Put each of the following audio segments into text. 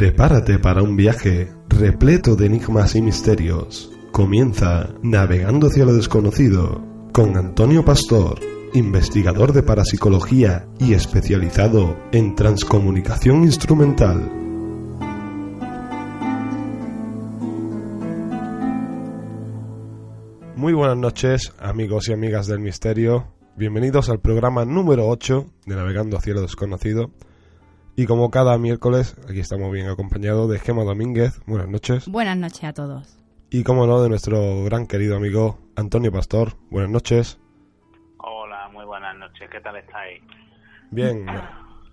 Prepárate para un viaje repleto de enigmas y misterios. Comienza Navegando hacia lo desconocido con Antonio Pastor, investigador de parapsicología y especializado en transcomunicación instrumental. Muy buenas noches, amigos y amigas del misterio. Bienvenidos al programa número 8 de Navegando hacia lo desconocido. Y como cada miércoles, aquí estamos bien acompañados de Gema Domínguez. Buenas noches. Buenas noches a todos. Y como no, de nuestro gran querido amigo Antonio Pastor. Buenas noches. Hola, muy buenas noches. ¿Qué tal estáis? Bien.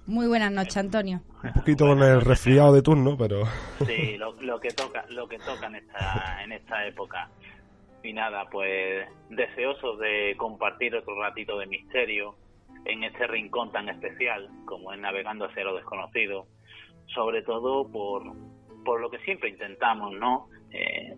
Muy buenas noches, Antonio. Un poquito con el resfriado de turno, pero... Sí, lo, lo que toca, lo que toca en esta, en esta época. Y nada, pues deseosos de compartir otro ratito de misterio en este rincón tan especial como es navegando hacia lo desconocido, sobre todo por, por lo que siempre intentamos, ¿no? Eh,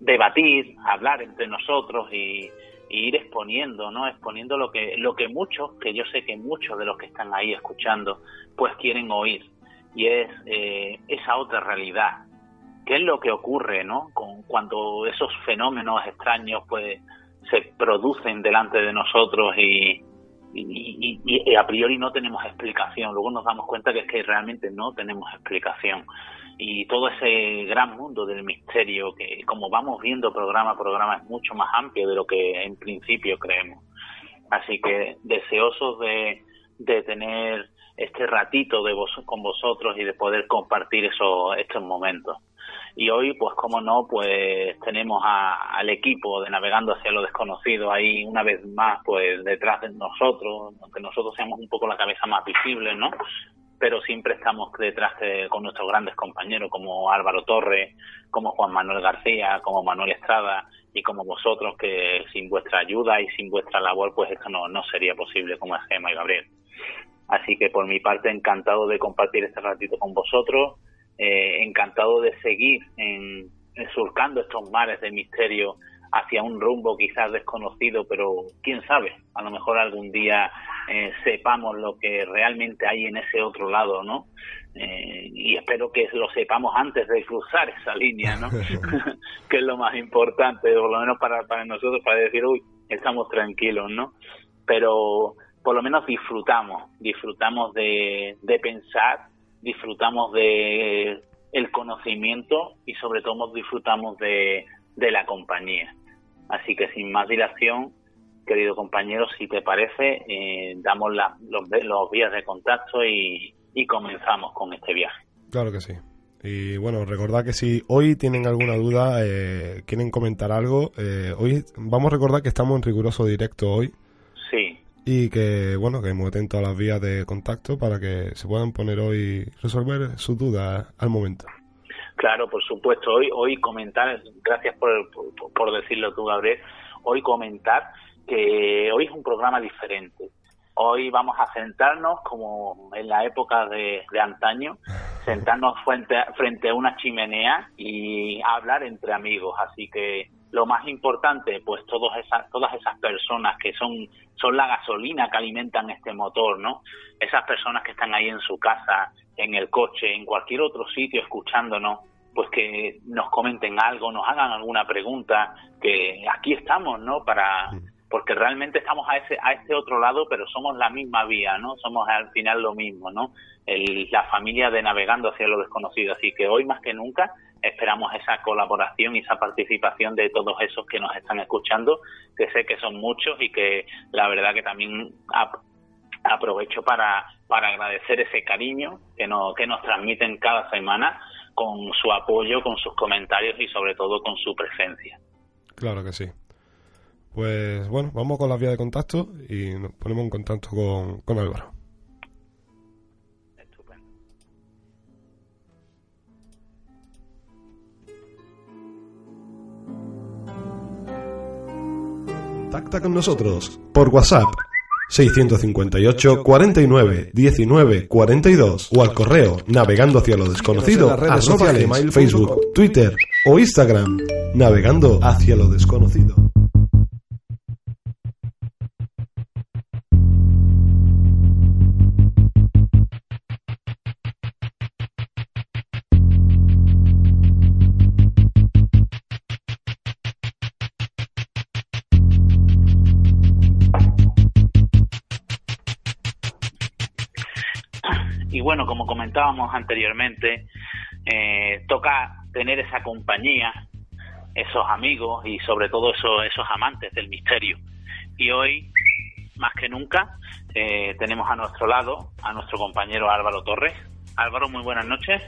debatir, hablar entre nosotros y, ir exponiendo, ¿no? Exponiendo lo que, lo que muchos, que yo sé que muchos de los que están ahí escuchando, pues quieren oír. Y es eh, esa otra realidad. ¿Qué es lo que ocurre, ¿no? Con, cuando esos fenómenos extraños, pues, se producen delante de nosotros y, y, y, y, a priori no tenemos explicación. Luego nos damos cuenta que es que realmente no tenemos explicación. Y todo ese gran mundo del misterio, que como vamos viendo programa a programa, es mucho más amplio de lo que en principio creemos. Así que deseosos de, de tener este ratito de vos, con vosotros y de poder compartir eso, estos momentos. Y hoy, pues como no, pues tenemos a, al equipo de Navegando hacia lo desconocido ahí una vez más, pues detrás de nosotros, aunque nosotros seamos un poco la cabeza más visible, ¿no? Pero siempre estamos detrás de, con nuestros grandes compañeros como Álvaro Torre, como Juan Manuel García, como Manuel Estrada y como vosotros, que sin vuestra ayuda y sin vuestra labor, pues esto no, no sería posible como es Gemma y Gabriel. Así que por mi parte, encantado de compartir este ratito con vosotros eh, encantado de seguir en, en, surcando estos mares de misterio hacia un rumbo quizás desconocido, pero quién sabe, a lo mejor algún día eh, sepamos lo que realmente hay en ese otro lado, ¿no? Eh, y espero que lo sepamos antes de cruzar esa línea, ¿no? que es lo más importante, por lo menos para, para nosotros, para decir, uy, estamos tranquilos, ¿no? Pero por lo menos disfrutamos, disfrutamos de, de pensar disfrutamos de el conocimiento y sobre todo disfrutamos de, de la compañía. Así que sin más dilación, querido compañero, si te parece, eh, damos la, los, los, vías de contacto y, y, comenzamos con este viaje. Claro que sí. Y bueno, recordad que si hoy tienen alguna duda, eh, quieren comentar algo, eh, hoy vamos a recordar que estamos en riguroso directo hoy. Sí y que bueno que hemos atento a las vías de contacto para que se puedan poner hoy resolver sus dudas al momento. Claro por supuesto. Hoy hoy comentar gracias por, por, por decirlo tú Gabriel hoy comentar que hoy es un programa diferente. Hoy vamos a sentarnos como en la época de, de antaño sentarnos frente frente a una chimenea y hablar entre amigos. Así que lo más importante, pues todas esas, todas esas personas que son, son la gasolina que alimentan este motor, ¿no? Esas personas que están ahí en su casa, en el coche, en cualquier otro sitio escuchándonos, pues que nos comenten algo, nos hagan alguna pregunta, que aquí estamos, ¿no? Para, porque realmente estamos a ese, a este otro lado, pero somos la misma vía, ¿no? Somos al final lo mismo, ¿no? El, la familia de navegando hacia lo desconocido. Así que hoy más que nunca esperamos esa colaboración y esa participación de todos esos que nos están escuchando, que sé que son muchos y que la verdad que también ap aprovecho para, para agradecer ese cariño que, no, que nos transmiten cada semana con su apoyo, con sus comentarios y sobre todo con su presencia. Claro que sí. Pues bueno, vamos con la vía de contacto y nos ponemos en contacto con, con Álvaro. Contacta con nosotros por WhatsApp 658 49 19 42 o al correo navegando hacia lo desconocido redes sociales, Facebook, Twitter o Instagram navegando hacia lo desconocido. Comentábamos anteriormente, eh, toca tener esa compañía, esos amigos y sobre todo esos, esos amantes del misterio. Y hoy, más que nunca, eh, tenemos a nuestro lado a nuestro compañero Álvaro Torres. Álvaro, muy buenas noches.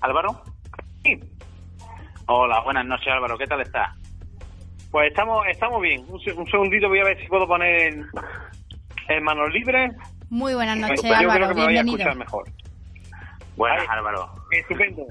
Álvaro. Sí. Hola, buenas noches Álvaro, ¿qué tal estás? Pues estamos estamos bien. Un, segundito voy a ver si puedo poner en manos libres. Muy buenas noches Álvaro, bienvenido. mejor. Buenas Álvaro. Estupendo.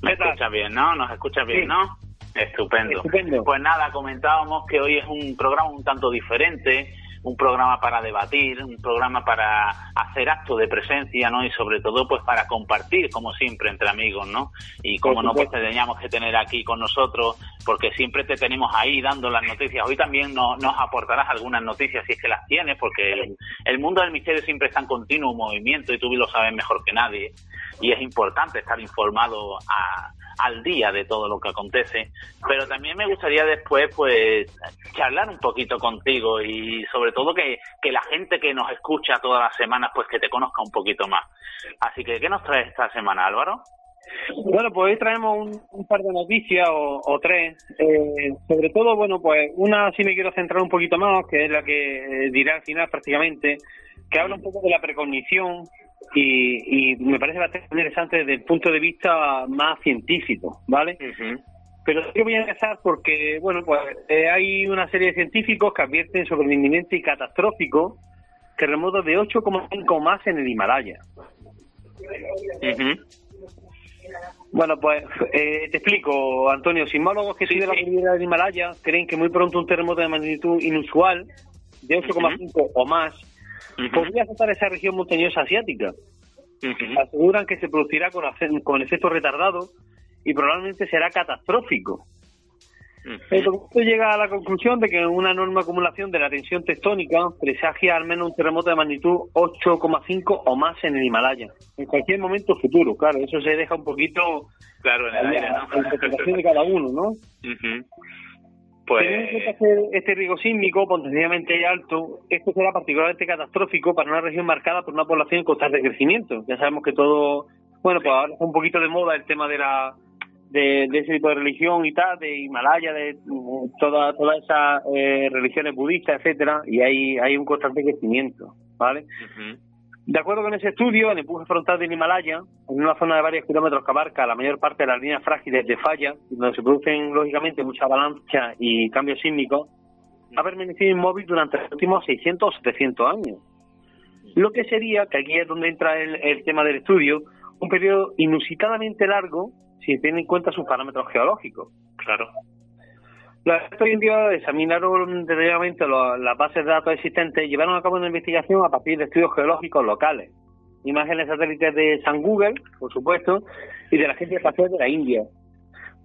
Me escuchas bien, ¿no? Nos escuchas bien, ¿no? Estupendo. Estupendo. Pues nada, comentábamos que hoy es un programa un tanto diferente un programa para debatir, un programa para hacer acto de presencia, ¿no? Y sobre todo, pues para compartir, como siempre, entre amigos, ¿no? Y como no, pues te teníamos que tener aquí con nosotros, porque siempre te tenemos ahí dando las noticias. Hoy también nos aportarás algunas noticias si es que las tienes, porque el, el mundo del misterio siempre está en continuo movimiento y tú lo sabes mejor que nadie. Y es importante estar informado a al día de todo lo que acontece, pero también me gustaría después pues charlar un poquito contigo y sobre todo que, que la gente que nos escucha todas las semanas pues que te conozca un poquito más. Así que, ¿qué nos trae esta semana, Álvaro? Bueno, pues hoy traemos un, par de noticias o, tres. Eh, sobre todo, bueno, pues una sí me quiero centrar un poquito más, que es la que diré al final prácticamente, que habla un poco de la precognición y, me parece bastante interesante desde el punto de vista más científico, ¿vale? Pero yo voy a empezar porque, bueno, pues eh, hay una serie de científicos que advierten sobre el inminente y catastrófico terremoto de 8,5 más en el Himalaya. Bueno, pues eh, te explico, Antonio. Sismólogos que siguen la cordillera del Himalaya creen que muy pronto un terremoto de magnitud inusual de 8,5 o más podría afectar esa región montañosa asiática. Aseguran que se producirá con, con efecto retardado y probablemente será catastrófico. Esto llega a la conclusión de que una enorme acumulación de la tensión tectónica presagia al menos un terremoto de magnitud 8,5 o más en el Himalaya. En cualquier momento futuro, claro, eso se deja un poquito claro en el aire, ¿no? interpretación de cada uno, ¿no? Pues... Teniendo este riesgo sísmico potencialmente alto, esto será particularmente catastrófico para una región marcada por una población en constante crecimiento. Ya sabemos que todo, bueno, pues ahora está un poquito de moda el tema de la de, ese tipo de religión y tal, de Himalaya, de todas toda esas eh, religiones budistas, etcétera, y hay, hay un constante crecimiento, ¿vale? De acuerdo con ese estudio, el empuje frontal del Himalaya, en una zona de varios kilómetros que abarca la mayor parte de las líneas frágiles de falla, donde se producen lógicamente mucha avalancha y cambios sísmicos, ha permanecido inmóvil durante los últimos 600 o 700 años. Lo que sería, que aquí es donde entra el, tema del estudio, un periodo inusitadamente largo si se tiene en cuenta sus parámetros geológicos. Claro. Los expertos indios examinaron detalladamente las bases de datos existentes y llevaron a cabo una investigación a partir de estudios geológicos locales, imágenes satélites de San Google, por supuesto, y de la Agencia Espacial de la India,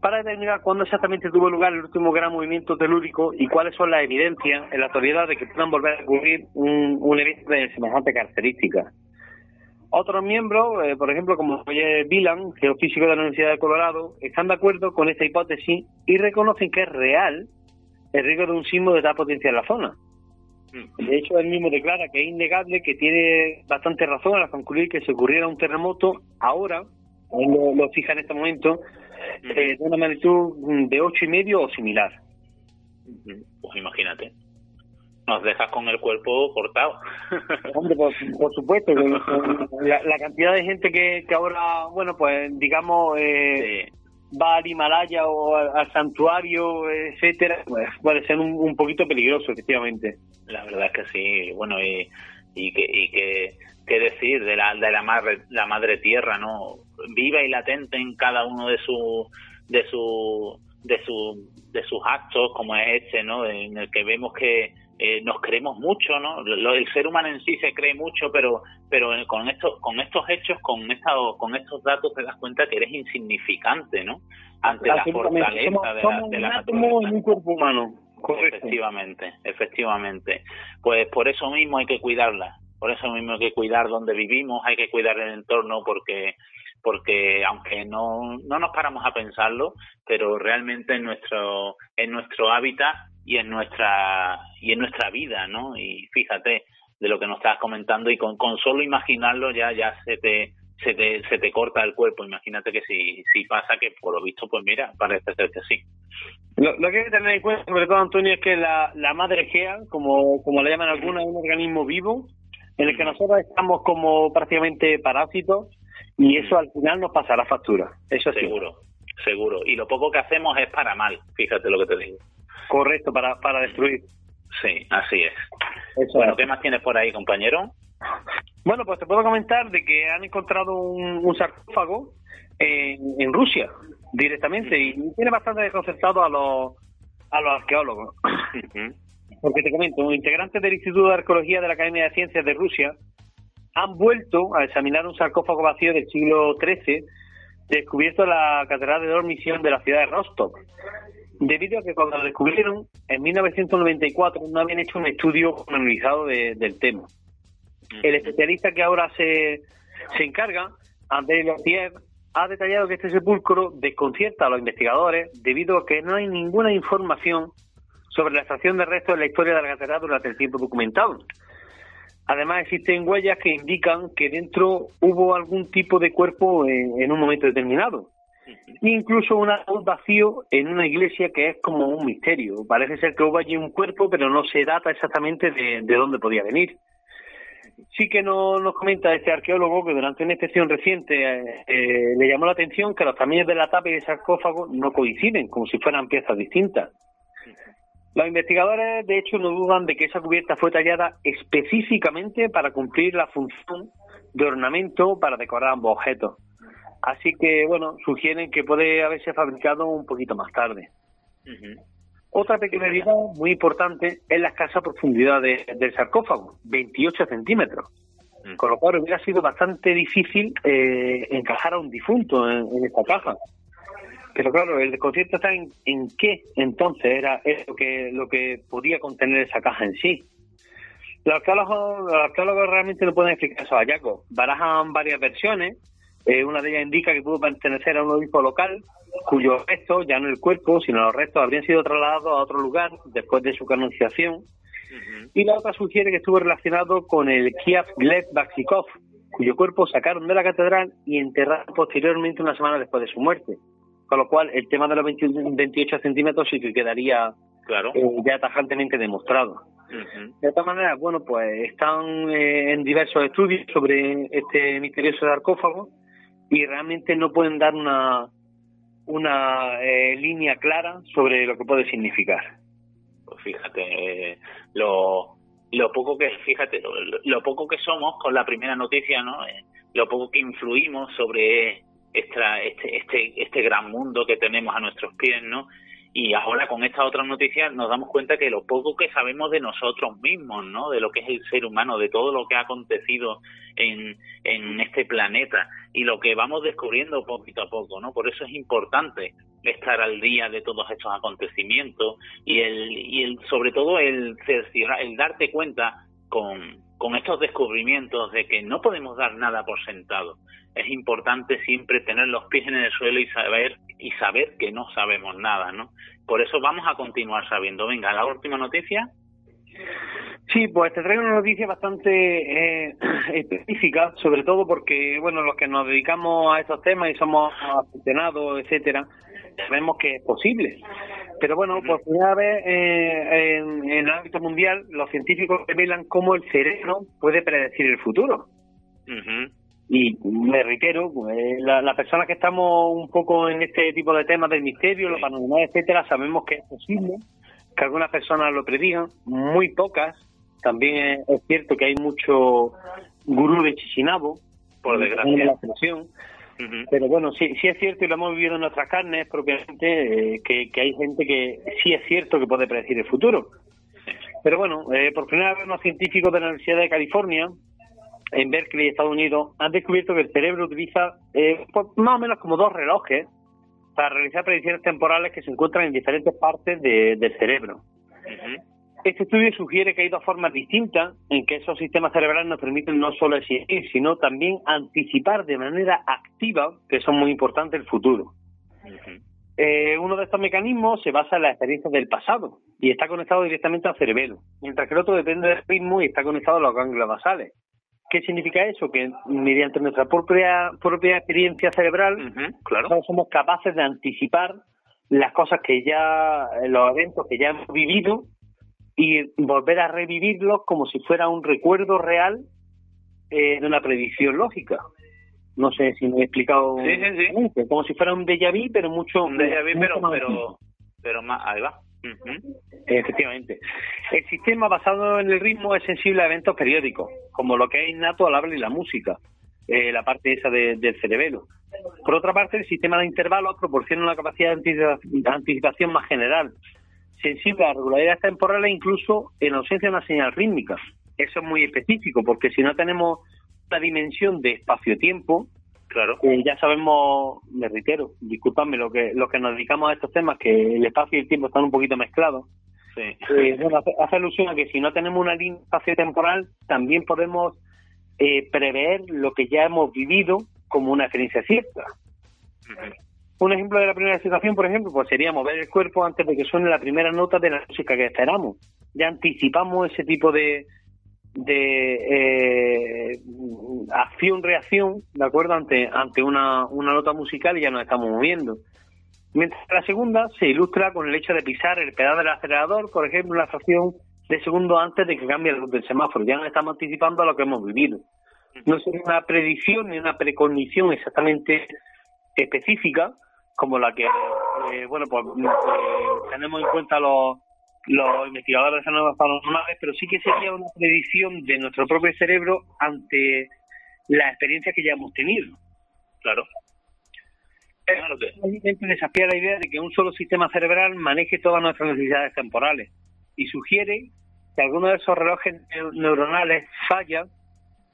para determinar cuándo exactamente tuvo lugar el último gran movimiento telúrico y cuáles son las evidencias en la actualidad de que puedan volver a ocurrir un, un evento de semejante característica. Otros miembros, eh, por ejemplo, como Roger Villan, geofísico de la Universidad de Colorado, están de acuerdo con esta hipótesis y reconocen que es real el riesgo de un sismo de tal potencia en la zona. Mm. De hecho, él mismo declara que es innegable que tiene bastante razón al concluir que si ocurriera un terremoto ahora, él lo, fija en este momento, mm. eh, de una magnitud de ocho y medio o similar. Pues imagínate nos dejas con el cuerpo cortado. Hombre, por, supuesto, la, cantidad de gente que, que ahora, bueno, pues digamos, eh, va al Himalaya o al, santuario, etcétera, pues puede ser un, poquito peligroso, efectivamente. La verdad es que sí, bueno, y, y que, y que qué decir de la de la madre la madre tierra no viva y latente en cada uno de su de su de su de sus actos como es este no en el que vemos que eh, nos creemos mucho, ¿no? el ser humano en sí se cree mucho, pero pero con estos con estos hechos, con esta, con estos datos te das cuenta que eres insignificante, ¿no? Ante la fortaleza de la, de la un cuerpo humano. Efectivamente, efectivamente. Pues por eso mismo hay que cuidarla. Por eso mismo hay que cuidar donde vivimos, hay que cuidar el entorno porque porque aunque no, no nos paramos a pensarlo, pero realmente en nuestro en nuestro hábitat y en nuestra y en nuestra vida, ¿no? Y fíjate, de lo que nos estás comentando y con, con solo imaginarlo ya ya se te se te, se te corta el cuerpo. Imagínate que si, si pasa que por lo visto, pues mira, parece ser que sí. Lo, que hay que tener en cuenta, sobre todo, Antonio, es que la, la madre GEA, como, como le llaman algunos, es un organismo vivo en el que nosotros estamos como prácticamente parásitos y eso al final nos pasará factura. Eso seguro, seguro. Y lo poco que hacemos es para mal, fíjate lo que te digo. Correcto, para, para destruir. Sí, así es. bueno, ¿qué más tienes por ahí, compañero? Bueno, pues te puedo comentar de que han encontrado un, sarcófago en, Rusia directamente y tiene bastante desconcertado a los, a los arqueólogos. Porque te comento, integrantes del Instituto de Arqueología de la Academia de Ciencias de Rusia han vuelto a examinar un sarcófago vacío del siglo XIII descubierto en la Catedral de Dormición de la ciudad de Rostov. Debido a que cuando lo descubrieron, en 1994 no habían hecho un estudio analizado del tema. El especialista que ahora se, se encarga, André Lothier, ha detallado que este sepulcro desconcierta a los investigadores debido a que no hay ninguna información sobre la extracción de restos en la historia de la catedral durante el tiempo documentado. Además, existen huellas que indican que dentro hubo algún tipo de cuerpo en, un momento determinado. Incluso un vacío en una iglesia que es como un misterio. Parece ser que hubo allí un cuerpo, pero no se data exactamente de dónde podía venir sí que nos, nos comenta este arqueólogo que durante una inspección reciente eh, eh, le llamó la atención que los tamaños de la tapa y del sarcófago no coinciden, como si fueran piezas distintas. Los investigadores, de hecho, no dudan de que esa cubierta fue tallada específicamente para cumplir la función de ornamento para decorar ambos objetos. Así que, bueno, sugieren que puede haberse fabricado un poquito más tarde. Otra peculiaridad muy importante es la escasa profundidad del sarcófago, 28 centímetros. Con lo cual hubiera sido bastante difícil eh, encajar a un difunto en, esta caja. Pero claro, el desconcierto está en, en qué entonces era lo que, lo que podía contener esa caja en sí. Los arqueólogos, los arqueólogos realmente no pueden explicar esos hallazgos. Barajan varias versiones. Eh, una de ellas indica que pudo pertenecer a un obispo local cuyos restos, ya no el cuerpo, sino los restos, habrían sido trasladados a otro lugar después de su canonización. Y la otra sugiere que estuvo relacionado con el Kiev Gleb Baksikov, cuyo cuerpo sacaron de la catedral y enterraron posteriormente una semana después de su muerte. Con lo cual, el tema de los 28 centímetros sí que quedaría claro. Eh, ya tajantemente demostrado. De todas maneras, bueno, pues están eh, en diversos estudios sobre este misterioso sarcófago y realmente no pueden dar una, una eh, línea clara sobre lo que puede significar. Pues fíjate, eh, lo, lo poco que, fíjate, lo, poco que somos con la primera noticia, ¿no? Eh, lo poco que influimos sobre esta, este, este, este gran mundo que tenemos a nuestros pies, ¿no? Y ahora con esta otra noticia nos damos cuenta que lo poco que sabemos de nosotros mismos, ¿no? De lo que es el ser humano, de todo lo que ha acontecido en, en este planeta y lo que vamos descubriendo poquito a poco, ¿no? Por eso es importante estar al día de todos estos acontecimientos y el, y el sobre todo el el darte cuenta con, con estos descubrimientos de que no podemos dar nada por sentado. Es importante siempre tener los pies en el suelo y saber y saber que no sabemos nada, ¿no? Por eso vamos a continuar sabiendo. Venga, la última noticia. Sí, pues te traigo una noticia bastante eh, específica, sobre todo porque, bueno, los que nos dedicamos a estos temas y somos aficionados, etcétera, sabemos que es posible. Pero bueno, por primera vez eh, en, el ámbito mundial, los científicos revelan cómo el cerebro puede predecir el futuro. Y me reitero, pues, las personas que estamos un poco en este tipo de temas del misterio, lo paranormal, etcétera, sabemos que es posible que algunas personas lo predigan, muy pocas. También es, cierto que hay mucho gurú de Chichinabo, por desgracia. La Pero bueno, sí, sí es cierto y lo hemos vivido en nuestras carnes propiamente, eh, que, hay gente que sí es cierto que puede predecir el futuro. Pero bueno, eh, por primera vez unos científicos de la Universidad de California en Berkeley, Estados Unidos, han descubierto que el cerebro utiliza eh, pues, más o menos como dos relojes para realizar predicciones temporales que se encuentran en diferentes partes del cerebro. Este estudio sugiere que hay dos formas distintas en que esos sistemas cerebrales nos permiten no solo existir, sino también anticipar de manera activa, que son muy importantes, el futuro. eh, uno de estos mecanismos se basa en la experiencia del pasado y está conectado directamente al cerebelo, mientras que el otro depende del ritmo y está conectado a los ganglios basales. ¿Qué significa eso? Que mediante nuestra propia, propia experiencia cerebral claro. somos capaces de anticipar las cosas que ya, los eventos que ya hemos vivido y volver a revivirlos como si fuera un recuerdo real eh, de una predicción lógica. No sé si me he explicado. Sí, sí, sí. Como si fuera un déjà vu, pero mucho. Un déjà vu, pero, pero, pero más. Ahí va. Efectivamente. El sistema basado en el ritmo es sensible a eventos periódicos, como lo que es innato al habla y la música, eh, la parte esa del cerebelo. Por otra parte, el sistema de intervalos proporciona una capacidad de anticipación más general, sensible a regularidades temporales incluso en ausencia de una señal rítmica. Eso es muy específico, porque si no tenemos la dimensión de espacio-tiempo, claro. Eh, ya sabemos, me reitero, disculpadme, lo que, lo que nos dedicamos a estos temas, que el espacio y el tiempo están un poquito mezclados. Sí. Eh, hace, alusión a que si no tenemos una línea espacio-temporal, también podemos eh, prever lo que ya hemos vivido como una experiencia cierta. Un ejemplo de la primera situación, por ejemplo, pues sería mover el cuerpo antes de que suene la primera nota de la música que esperamos. Ya anticipamos ese tipo de, de eh, acción-reacción, ¿de acuerdo? Ante, ante una, una nota musical y ya nos estamos moviendo. Mientras que la segunda se ilustra con el hecho de pisar el pedal del acelerador, por ejemplo, una fracción de segundo antes de que cambie el semáforo. Ya nos estamos anticipando a lo que hemos vivido. No es una predicción ni una precognición exactamente específica, como la que, eh, bueno, pues eh, tenemos en cuenta los, los investigadores de nuevas paranormales, pero sí que sería una predicción de nuestro propio cerebro ante la experiencia que ya hemos tenido. Claro. Claro desafía la idea de que un solo sistema cerebral maneje todas nuestras necesidades temporales y sugiere que alguno de esos relojes neuronales falla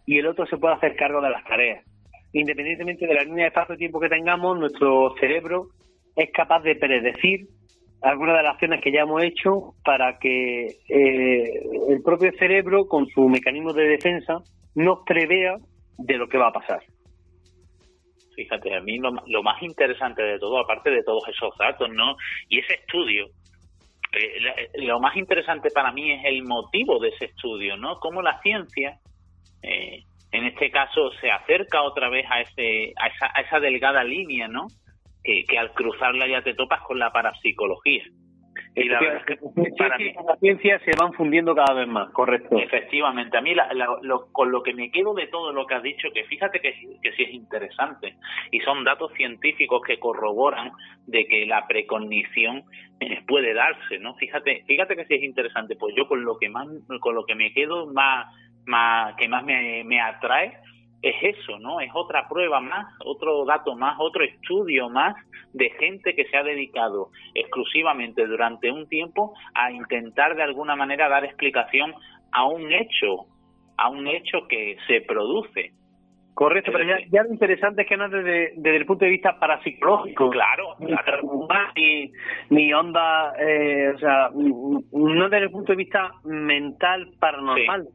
y el otro se puede hacer cargo de las tareas. Independientemente de la línea de espacio-tiempo que tengamos, nuestro cerebro es capaz de predecir algunas de las acciones que ya hemos hecho para que eh, el propio cerebro, con su mecanismo de defensa, nos prevea de lo que va a pasar. Fíjate, a mí lo, más interesante de todo, aparte de todos esos datos, ¿no? Y ese estudio, eh, lo más interesante para mí es el motivo de ese estudio, ¿no? Cómo la ciencia, eh, en este caso, se acerca otra vez a, ese, a, esa, a esa delgada línea, ¿no? que, al cruzarla ya te topas con la parapsicología. Y la, para mí, la ciencia se van fundiendo cada vez más, correcto. Efectivamente, a mí con lo que me quedo de todo lo que has dicho, que fíjate que, que sí es interesante, y son datos científicos que corroboran de que la precognición eh, puede darse, ¿no? Fíjate, fíjate que sí es interesante, pues yo con lo que más, con lo que me quedo más, más que más me, me atrae es eso, ¿no? Es otra prueba más, otro dato más, otro estudio más de gente que se ha dedicado exclusivamente durante un tiempo a intentar de alguna manera dar explicación a un hecho, a un hecho que se produce. Correcto, pero ya, lo interesante es que no desde, desde el punto de vista parapsicológico. Claro, claro. Ni, ni onda, eh, o sea, no desde el punto de vista mental paranormal,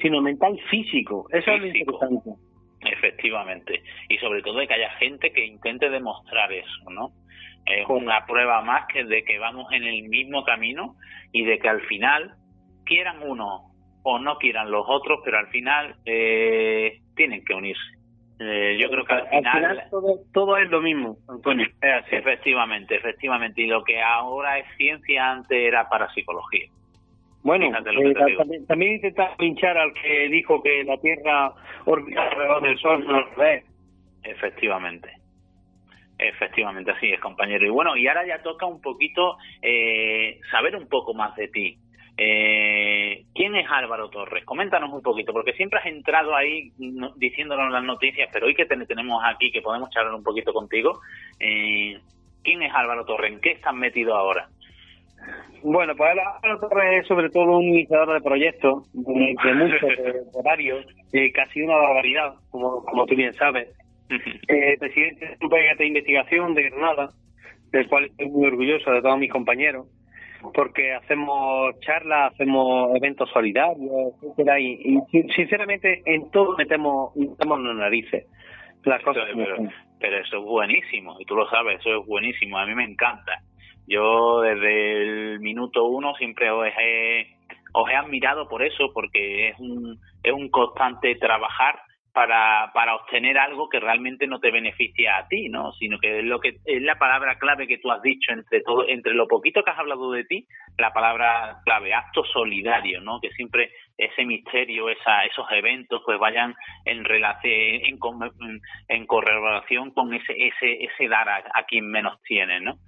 sino mental físico. Eso es lo interesante. Efectivamente. Y sobre todo de que haya gente que intente demostrar eso, ¿no? Es una prueba más que de que vamos en el mismo camino y de que al final, quieran uno o no quieran los otros, pero al final eh, tienen que unirse. Eh, yo creo que al final, todo, es lo mismo, Antonio. Efectivamente, efectivamente. Y lo que ahora es ciencia antes era para psicología. Bueno, eh, también, intenta pinchar al que dijo que la Tierra orbita alrededor del Sol, no lo. Efectivamente. Efectivamente, así es, compañero. Y bueno, y ahora ya toca un poquito eh, saber un poco más de ti. Eh, ¿Quién es Álvaro Torres? Coméntanos un poquito, porque siempre has entrado ahí diciéndonos las noticias, pero hoy que te tenemos aquí, que podemos charlar un poquito contigo, eh, ¿quién es Álvaro Torres? ¿En qué estás metido ahora? Bueno, pues Álvaro Torres es sobre todo un iniciador de proyectos, de, muchos, de, varios, casi una barbaridad, como, como tú bien sabes. eh, presidente de un proyecto de investigación de Granada, del cual estoy muy orgulloso de todos mis compañeros, porque hacemos charlas, hacemos eventos solidarios, etcétera, y, sinceramente en todo metemos, metemos las narices. las cosas. pero, eso es buenísimo, y tú lo sabes, eso es buenísimo, a mí me encanta. Yo desde el minuto uno siempre os he, os he admirado por eso, porque es un, es un constante trabajar para, para obtener algo que realmente no te beneficia a ti, ¿no? Sino que es lo que es la palabra clave que tú has dicho entre todo, entre lo poquito que has hablado de ti, la palabra clave, acto solidario, ¿no? Que siempre ese misterio, esa, esos eventos, pues vayan en relación, en, en, correlación con ese, ese, ese dar a, a, quien menos tiene, ¿no?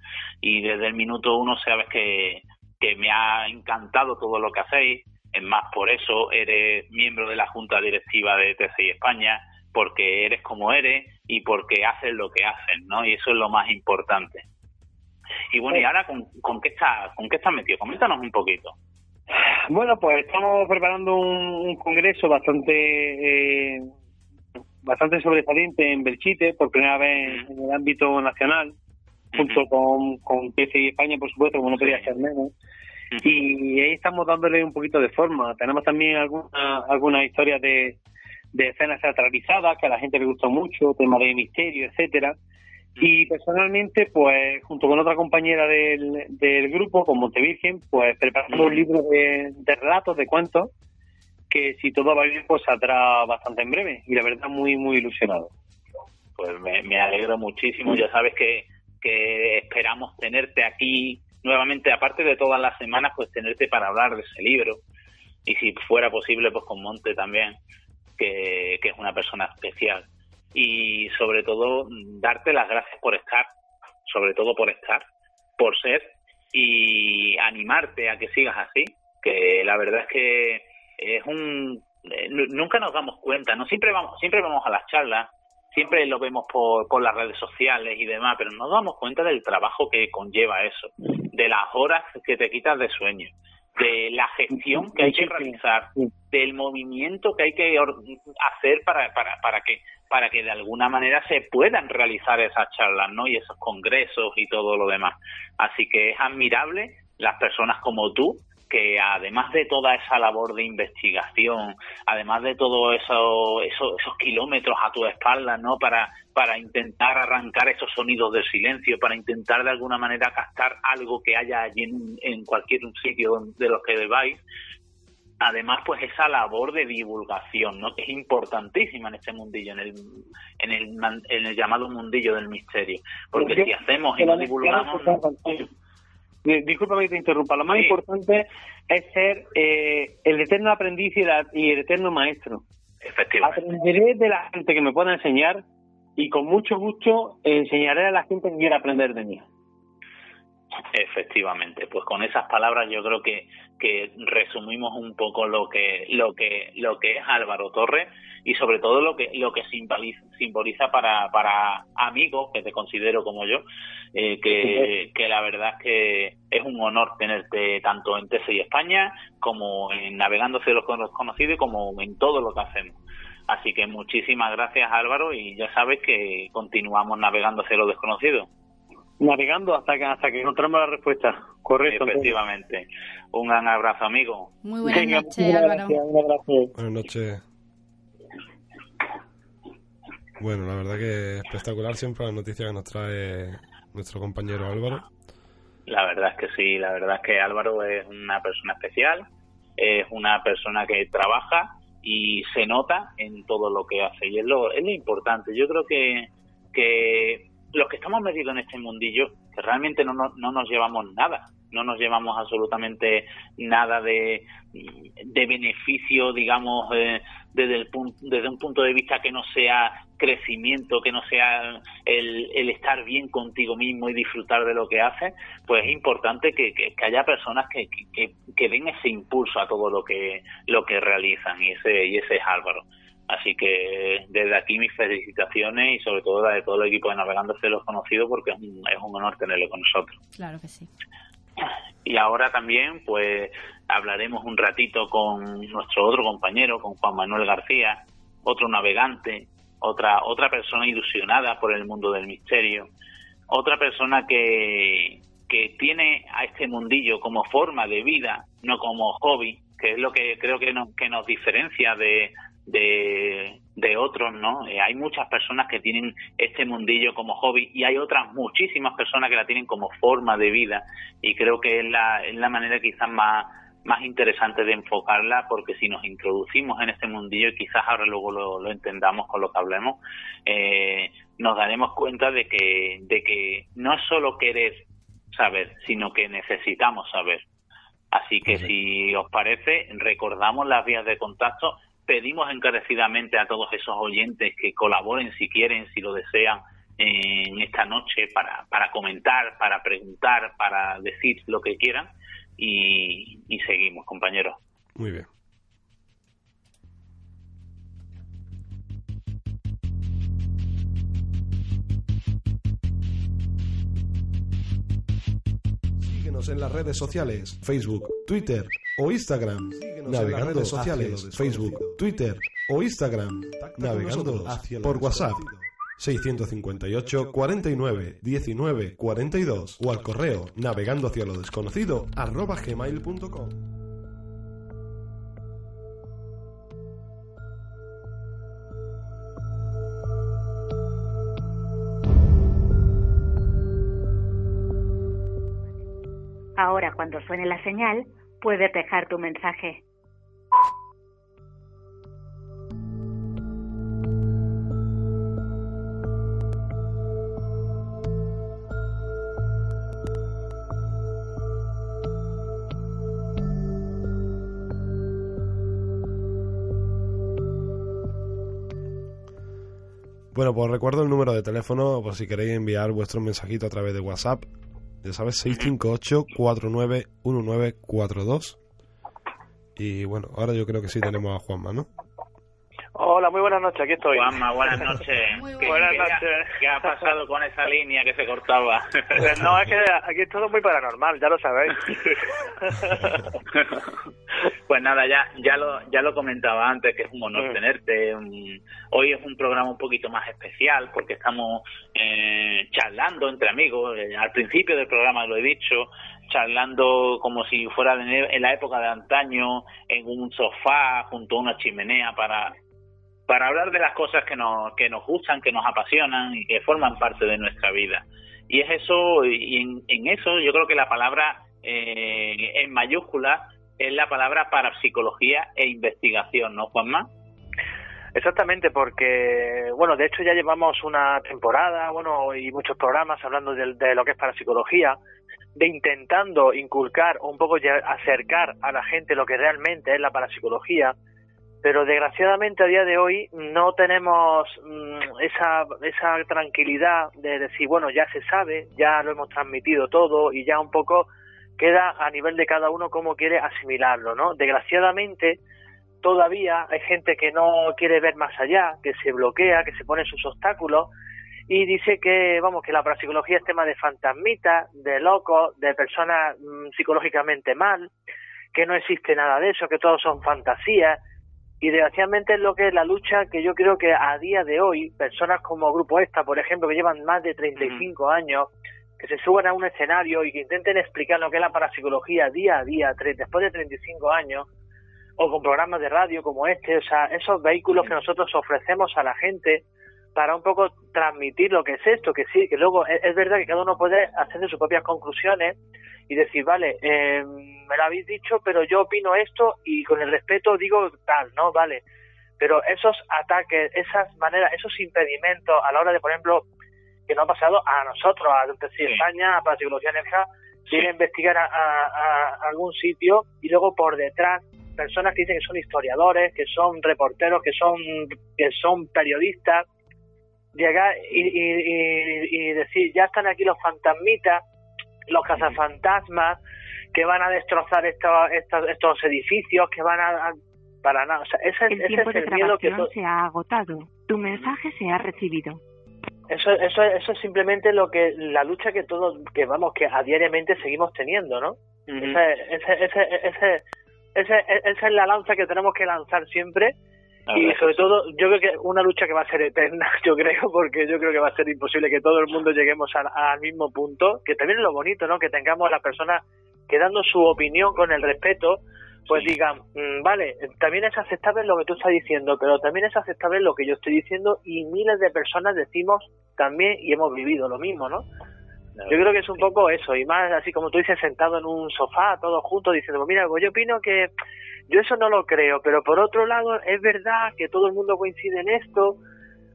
Y desde el minuto uno sabes que, que me ha encantado todo lo que hacéis, es más, por eso eres miembro de la Junta Directiva de TCI España, porque eres como eres y porque haces lo que haces, ¿no? Y eso es lo más importante. Y bueno, ¿y ahora con, con qué estás con qué estás metido? Coméntanos un poquito. Bueno, pues estamos preparando un, congreso bastante eh, bastante sobresaliente en Belchite, por primera vez en el ámbito nacional, junto con, con TCI España, por supuesto, como no podía ser menos y ahí estamos dándole un poquito de forma. Tenemos también alguna, algunas historias de, de escenas teatralizadas que a la gente le gustó mucho, tema de misterio, etcétera. Y personalmente, pues junto con otra compañera del, del grupo, con Montevirgen, pues preparamos un libro de, de relatos, de cuentos, que si todo va bien, pues saldrá bastante en breve. Y la verdad, muy, muy ilusionado. Pues me, me alegro muchísimo. Ya sabes que, que esperamos tenerte aquí nuevamente, aparte de todas las semanas, pues tenerte para hablar de ese libro. Y si fuera posible, pues con Monte también, que, es una persona especial. Y sobre todo, darte las gracias por estar, sobre todo por estar, por ser y animarte a que sigas así, que la verdad es que es un eh, nunca nos damos cuenta, no siempre vamos siempre vamos a las charlas siempre lo vemos por, por las redes sociales y demás, pero no nos damos cuenta del trabajo que conlleva eso, de las horas que te quitas de sueño, de la gestión que hay que realizar, del movimiento que hay que hacer para, para, para que para que de alguna manera se puedan realizar esas charlas, ¿no? Y esos congresos y todo lo demás. Así que es admirable las personas como tú que además de toda esa labor de investigación, además de todo eso, esos kilómetros a tu espalda, ¿no? Para, para intentar arrancar esos sonidos del silencio, para intentar de alguna manera captar algo que haya allí en, cualquier sitio de los que vais, además pues esa labor de divulgación no que es importantísima en este mundillo en el en el, en el llamado mundillo del misterio. Porque si hacemos y no divulgamos discúlpame que te interrumpa, lo más importante es ser eh, el eterno aprendiz y, el eterno maestro. Efectivamente. Aprenderé de la gente que me pueda enseñar y con mucho gusto enseñaré a la gente que quiera aprender de mí. Efectivamente, pues con esas palabras yo creo que, que resumimos un poco lo que lo que lo que es Álvaro Torres y sobre todo lo que lo que simboliza, simboliza para para amigos que te considero como yo eh, que, que la verdad es que es un honor tenerte tanto en TCI España como en Navegando hacia los Conocidos y como en todo lo que hacemos. Así que muchísimas gracias Álvaro y ya sabes que continuamos navegando hacia lo desconocido navegando hasta que hasta que encontramos la respuesta. Correcto. Efectivamente. Un gran abrazo, amigo. Muy buenas noches, Álvaro. un abrazo. Buenas noches. Bueno, la verdad que espectacular siempre la noticia que nos trae nuestro compañero Álvaro. La verdad es que sí, la verdad es que Álvaro es una persona especial, es una persona que trabaja y se nota en todo lo que hace y es lo, es lo importante. Yo creo que, que los que estamos metidos en este mundillo, que realmente no, no, nos llevamos nada, no nos llevamos absolutamente nada de, de beneficio, digamos, eh, desde, el desde un punto de vista que no sea crecimiento, que no sea el, el estar bien contigo mismo y disfrutar de lo que haces, pues es importante que, haya personas que, den ese impulso a todo lo que, lo que realizan y ese, y ese es Álvaro. Así que desde aquí mis felicitaciones y sobre todo la de todo el equipo de Navegando los conocido porque es un, es un honor tenerlo con nosotros. Claro que sí. Y ahora también pues hablaremos un ratito con nuestro otro compañero, con Juan Manuel García, otro navegante, otra otra persona ilusionada por el mundo del misterio, otra persona que que tiene a este mundillo como forma de vida, no como hobby, que es lo que creo que nos, que nos diferencia de, de, de otros ¿no? Eh, hay muchas personas que tienen este mundillo como hobby y hay otras muchísimas personas que la tienen como forma de vida y creo que es la, es la manera quizás más más interesante de enfocarla porque si nos introducimos en este mundillo y quizás ahora luego lo, entendamos con lo que hablemos eh, nos daremos cuenta de que de que no es solo querer saber sino que necesitamos saber así que si os parece recordamos las vías de contacto pedimos encarecidamente a todos esos oyentes que colaboren si quieren si lo desean en esta noche para, para comentar, para preguntar, para decir lo que quieran y, seguimos, compañeros. Muy bien. Síguenos en las redes sociales, Facebook, Twitter o Instagram. navegando en las redes sociales, Facebook, Twitter o Instagram. Navegando por WhatsApp 658 49 19 42 o al correo navegando hacia lo desconocido arroba gmail.com. Cuando suene la señal, puedes dejar tu mensaje. Bueno, pues recuerdo el número de teléfono por si queréis enviar vuestro mensajito a través de WhatsApp. Ya sabes, 658-491942. Y bueno, ahora yo creo que sí tenemos a Juanma, ¿no? Hola, muy buenas noches, aquí estoy. Juanma, buenas noches. ¿Qué, buenas noches. ¿Qué ha pasado con esa línea que se cortaba? Pues no, es que aquí es todo muy paranormal, ya lo sabéis. pues nada, ya ya lo ya lo comentaba antes, que es un honor mm. tenerte. Hoy es un programa un poquito más especial porque estamos eh, charlando entre amigos. Eh, al principio del programa lo he dicho, charlando como si fuera en la época de antaño, en un sofá junto a una chimenea para para hablar de las cosas que nos, que nos gustan, que nos apasionan y que forman parte de nuestra vida. Y es eso, y en, eso yo creo que la palabra eh, en mayúscula es la palabra para psicología e investigación, ¿no, Juanma? Exactamente, porque, bueno, de hecho ya llevamos una temporada, bueno, y muchos programas hablando de, de lo que es parapsicología, de intentando inculcar o un poco acercar a la gente lo que realmente es la parapsicología, pero desgraciadamente a día de hoy no tenemos mm, esa, esa tranquilidad de decir, bueno, ya se sabe, ya lo hemos transmitido todo y ya un poco queda a nivel de cada uno cómo quiere asimilarlo, ¿no? Desgraciadamente todavía hay gente que no quiere ver más allá, que se bloquea, que se pone sus obstáculos y dice que, vamos, que la parapsicología es tema de fantasmitas, de locos, de personas mm, psicológicamente mal, que no existe nada de eso, que todo son fantasías y desgraciadamente es lo que es la lucha que yo creo que a día de hoy, personas como Grupo Esta, por ejemplo, que llevan más de 35 años, que se suban a un escenario y que intenten explicar lo que es la parapsicología día a día, después de 35 años, o con programas de radio como este, o sea, esos vehículos que nosotros ofrecemos a la gente para un poco transmitir lo que es esto, que sí, que luego es, es verdad que cada uno puede hacer sus propias conclusiones y decir, vale, eh, me lo habéis dicho, pero yo opino esto y con el respeto digo tal, ¿no? Vale. Pero esos ataques, esas maneras, esos impedimentos a la hora de, por ejemplo, que no ha pasado a nosotros, a España, a Psicología Energía, ir a investigar a, algún sitio y luego por detrás personas que dicen que son historiadores, que son reporteros, que son que son periodistas, llegar y, y, y decir, ya están aquí los fantasmitas, los cazafantasmas que van a destrozar estos, edificios, que van a, para nada. O sea, ese, el ese es el miedo que se ha agotado. Tu mensaje se ha recibido. Eso, eso, eso es simplemente lo que la lucha que todos, que vamos, que a diariamente seguimos teniendo, ¿no? ese, ese, ese, ese, esa es la lanza que tenemos que lanzar siempre y sobre todo, yo creo que una lucha que va a ser eterna, yo creo, porque yo creo que va a ser imposible que todo el mundo lleguemos al, mismo punto, que también es lo bonito, ¿no? Que tengamos a las personas que dando su opinión con el respeto, pues digan, mm, vale, también es aceptable lo que tú estás diciendo, pero también es aceptable lo que yo estoy diciendo y miles de personas decimos también y hemos vivido lo mismo, ¿no? Yo creo que es un poco eso, y más así como tú dices, sentado en un sofá, todos juntos, diciendo, mira, pues yo opino que yo eso no lo creo, pero por otro lado es verdad que todo el mundo coincide en esto,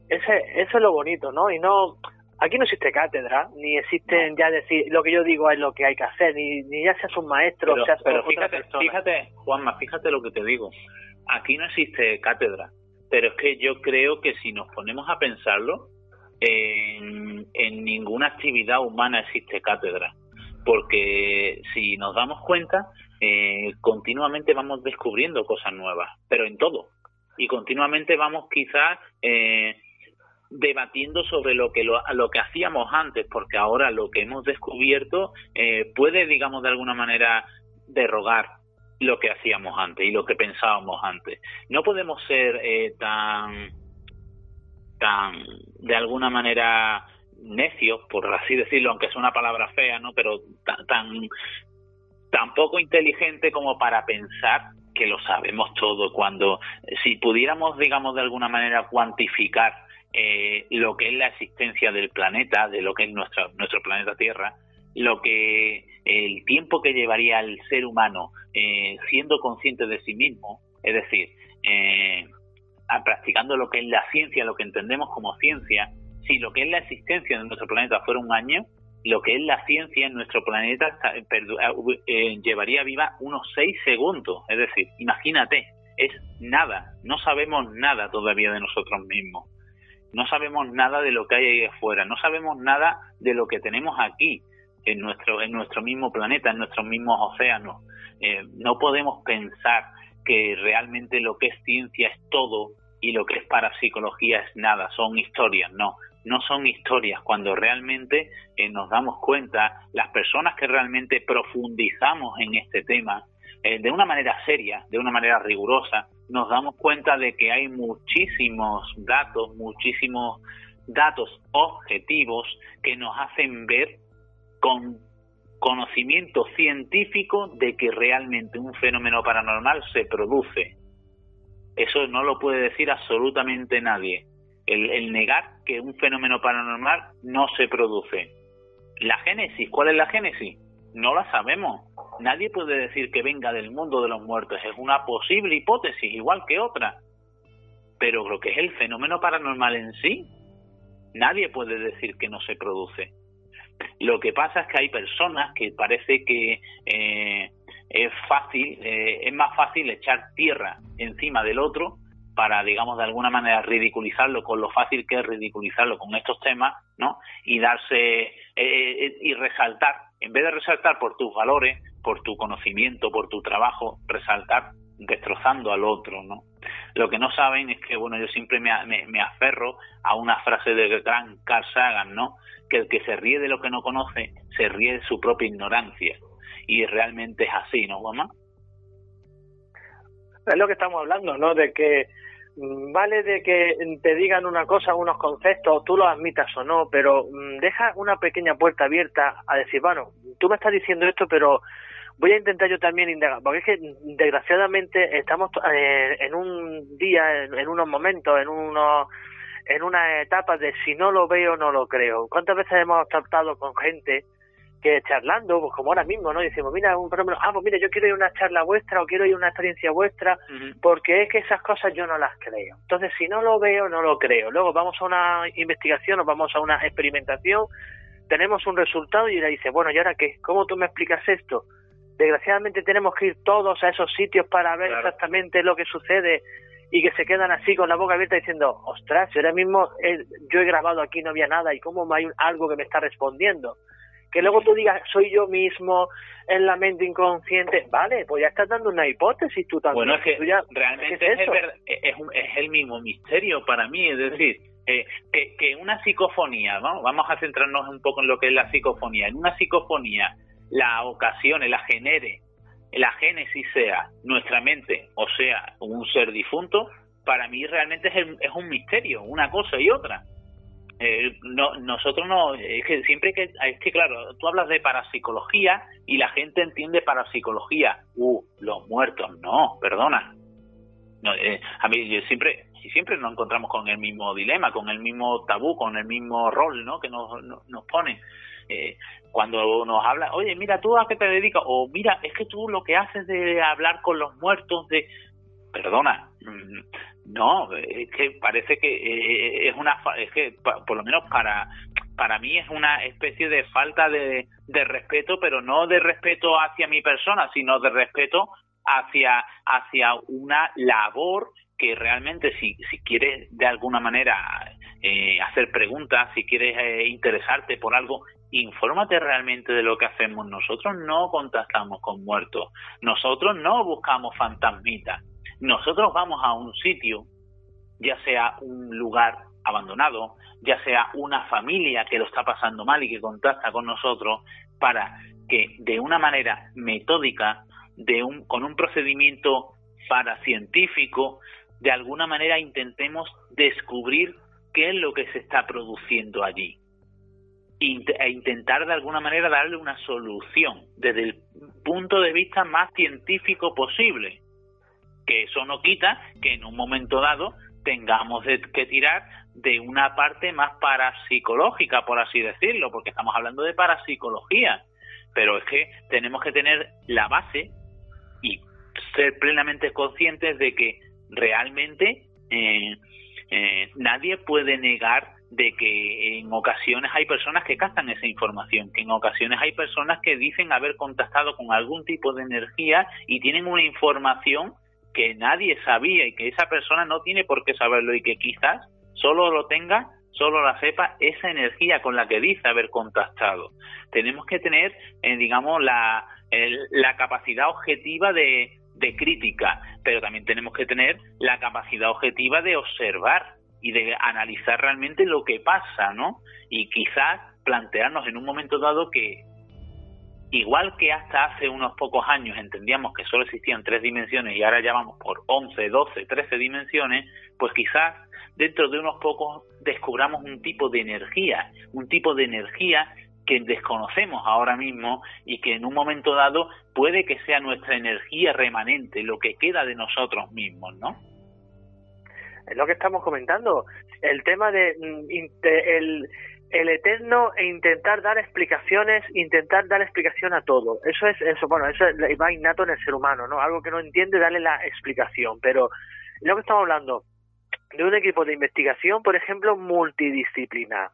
ese, eso es lo bonito, ¿no? Y no, aquí no existe cátedra, ni existen ya decir, lo que yo digo es lo que hay que hacer, ni, ni ya seas un maestro, pero, seas pero fíjate, fíjate, Juanma, fíjate lo que te digo, aquí no existe cátedra, pero es que yo creo que si nos ponemos a pensarlo, en, en ninguna actividad humana existe cátedra, porque si nos damos cuenta, eh, continuamente vamos descubriendo cosas nuevas, pero en todo. Y continuamente vamos quizás eh, debatiendo sobre lo que lo, lo, que hacíamos antes, porque ahora lo que hemos descubierto eh, puede, digamos, de alguna manera derrogar lo que hacíamos antes y lo que pensábamos antes. No podemos ser eh, tan, tan, de alguna manera necios, por así decirlo, aunque es una palabra fea, ¿no? Pero tan, tan tan poco inteligente como para pensar que lo sabemos todo cuando si pudiéramos digamos de alguna manera cuantificar eh, lo que es la existencia del planeta de lo que es nuestro nuestro planeta Tierra lo que el tiempo que llevaría el ser humano eh, siendo consciente de sí mismo es decir eh, practicando lo que es la ciencia lo que entendemos como ciencia si lo que es la existencia de nuestro planeta fuera un año lo que es la ciencia en nuestro planeta eh, eh, llevaría viva unos seis segundos. Es decir, imagínate, es nada. No sabemos nada todavía de nosotros mismos. No sabemos nada de lo que hay ahí afuera. No sabemos nada de lo que tenemos aquí, en nuestro, en nuestro mismo planeta, en nuestros mismos océanos. Eh, no podemos pensar que realmente lo que es ciencia es todo y lo que es parapsicología es nada, son historias, no no son historias, cuando realmente eh, nos damos cuenta, las personas que realmente profundizamos en este tema, eh, de una manera seria, de una manera rigurosa, nos damos cuenta de que hay muchísimos datos, muchísimos datos objetivos que nos hacen ver con conocimiento científico de que realmente un fenómeno paranormal se produce. Eso no lo puede decir absolutamente nadie el, negar que un fenómeno paranormal no se produce. La génesis, ¿cuál es la génesis? No la sabemos. Nadie puede decir que venga del mundo de los muertos. Es una posible hipótesis, igual que otra. Pero lo que es el fenómeno paranormal en sí, nadie puede decir que no se produce. Lo que pasa es que hay personas que parece que eh, es fácil, eh, es más fácil echar tierra encima del otro para, digamos, de alguna manera ridiculizarlo con lo fácil que es ridiculizarlo con estos temas, ¿no? Y darse eh, y resaltar, en vez de resaltar por tus valores, por tu conocimiento, por tu trabajo, resaltar destrozando al otro, ¿no? Lo que no saben es que, bueno, yo siempre me, me, aferro a una frase del gran Carl Sagan, ¿no? Que el que se ríe de lo que no conoce, se ríe de su propia ignorancia. Y realmente es así, ¿no, mamá? Es lo que estamos hablando, ¿no? De que Mm, vale de que te digan una cosa, unos conceptos, tú los admitas o no, pero mm, deja una pequeña puerta abierta a decir, bueno, tú me estás diciendo esto, pero voy a intentar yo también indagar, porque es que desgraciadamente estamos eh, en un día, en, unos momentos, en unos en una etapa de si no lo veo no lo creo. ¿Cuántas veces hemos tratado con gente que charlando, pues como ahora mismo, ¿no? Decimos, mira, un fenómeno, ah, pues mira, yo quiero ir a una charla vuestra o quiero ir a una experiencia vuestra, porque es que esas cosas yo no las creo. Entonces, si no lo veo, no lo creo. Luego vamos a una investigación o vamos a una experimentación, tenemos un resultado y le dice, bueno, ¿y ahora qué? ¿Cómo tú me explicas esto? Desgraciadamente tenemos que ir todos a esos sitios para ver exactamente lo que sucede y que se quedan así con la boca abierta diciendo, ostras, ahora mismo yo he grabado aquí no había nada y cómo hay algo que me está respondiendo que luego tú digas, soy yo mismo, en la mente inconsciente, vale, pues ya estás dando una hipótesis tú también. Bueno, es que realmente es, es, es, el mismo misterio para mí, es decir, eh, que, que una psicofonía, ¿no? vamos a centrarnos un poco en lo que es la psicofonía, en una psicofonía la ocasione, la genere, la génesis sea nuestra mente, o sea, un ser difunto, para mí realmente es, es un misterio, una cosa y otra Eh, no, nosotros no, es que siempre que, es que claro, tú hablas de parapsicología y la gente entiende parapsicología. Uh, los muertos, no, perdona. No, eh, a mí yo siempre, siempre nos encontramos con el mismo dilema, con el mismo tabú, con el mismo rol, ¿no? Que nos, nos pone. Eh, cuando nos habla, oye, mira, ¿tú a qué te dedicas? O mira, es que tú lo que haces de hablar con los muertos, de... Perdona, mm, no, es que parece que eh, es una... Es que por lo menos para para mí es una especie de falta de, de respeto, pero no de respeto hacia mi persona, sino de respeto hacia, hacia una labor que realmente si, si quieres de alguna manera eh, hacer preguntas, si quieres eh, interesarte por algo, infórmate realmente de lo que hacemos. Nosotros no contactamos con muertos, nosotros no buscamos fantasmitas, nosotros vamos a un sitio, ya sea un lugar abandonado, ya sea una familia que lo está pasando mal y que contacta con nosotros, para que de una manera metódica, de un, con un procedimiento paracientífico, de alguna manera intentemos descubrir qué es lo que se está produciendo allí e intentar de alguna manera darle una solución desde el punto de vista más científico posible. Que eso no quita que en un momento dado tengamos que tirar de una parte más parapsicológica, por así decirlo, porque estamos hablando de parapsicología, pero es que tenemos que tener la base y ser plenamente conscientes de que realmente eh, eh, nadie puede negar de que en ocasiones hay personas que captan esa información, que en ocasiones hay personas que dicen haber contactado con algún tipo de energía y tienen una información que nadie sabía y que esa persona no tiene por qué saberlo y que quizás solo lo tenga, solo la sepa esa energía con la que dice haber contactado. Tenemos que tener, eh, digamos, la, la capacidad objetiva de, de crítica, pero también tenemos que tener la capacidad objetiva de observar y de analizar realmente lo que pasa, ¿no? Y quizás plantearnos en un momento dado que igual que hasta hace unos pocos años entendíamos que solo existían tres dimensiones y ahora ya vamos por 11, 12, 13 dimensiones, pues quizás dentro de unos pocos descubramos un tipo de energía, un tipo de energía que desconocemos ahora mismo y que en un momento dado puede que sea nuestra energía remanente, lo que queda de nosotros mismos, ¿no? Es lo que estamos comentando, el tema de, mm, el, el eterno e intentar dar explicaciones, intentar dar explicación a todo. Eso es eso, bueno, eso va innato en el ser humano, ¿no? Algo que no entiende, darle la explicación, pero lo que estamos hablando de un equipo de investigación, por ejemplo, multidisciplinar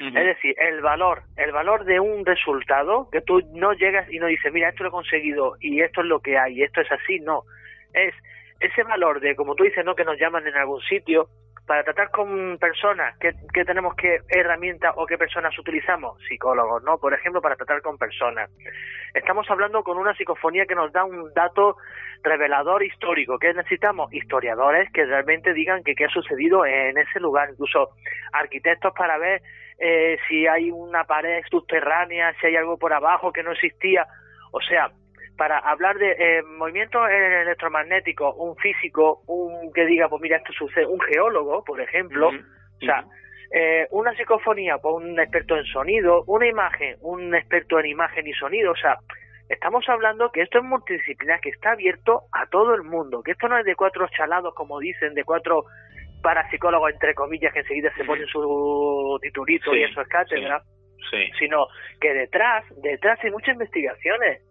es decir, el valor, el valor de un resultado, que tú no llegas y no dices, mira, esto lo he conseguido y esto es lo que hay, y esto es así, no. Es ese valor de, como tú dices, ¿no? que nos llaman en algún sitio, para tratar con personas, ¿qué, tenemos que herramientas o qué personas utilizamos? Psicólogos, ¿no? Por ejemplo, para tratar con personas. Estamos hablando con una psicofonía que nos da un dato revelador histórico. ¿Qué necesitamos? Historiadores que realmente digan que qué ha sucedido en ese lugar, incluso arquitectos para ver eh, si hay una pared subterránea, si hay algo por abajo que no existía. O sea, para hablar de eh, movimientos electromagnéticos, un físico, un que diga, pues mira, esto sucede, un geólogo, por ejemplo, o sea, eh, una psicofonía, pues un experto en sonido, una imagen, un experto en imagen y sonido, o sea, estamos hablando que esto es multidisciplinar, que está abierto a todo el mundo, que esto no es de cuatro chalados, como dicen, de cuatro parapsicólogos, entre comillas, que enseguida se ponen su titulito y eso es cátedra, sino que detrás, detrás hay muchas investigaciones.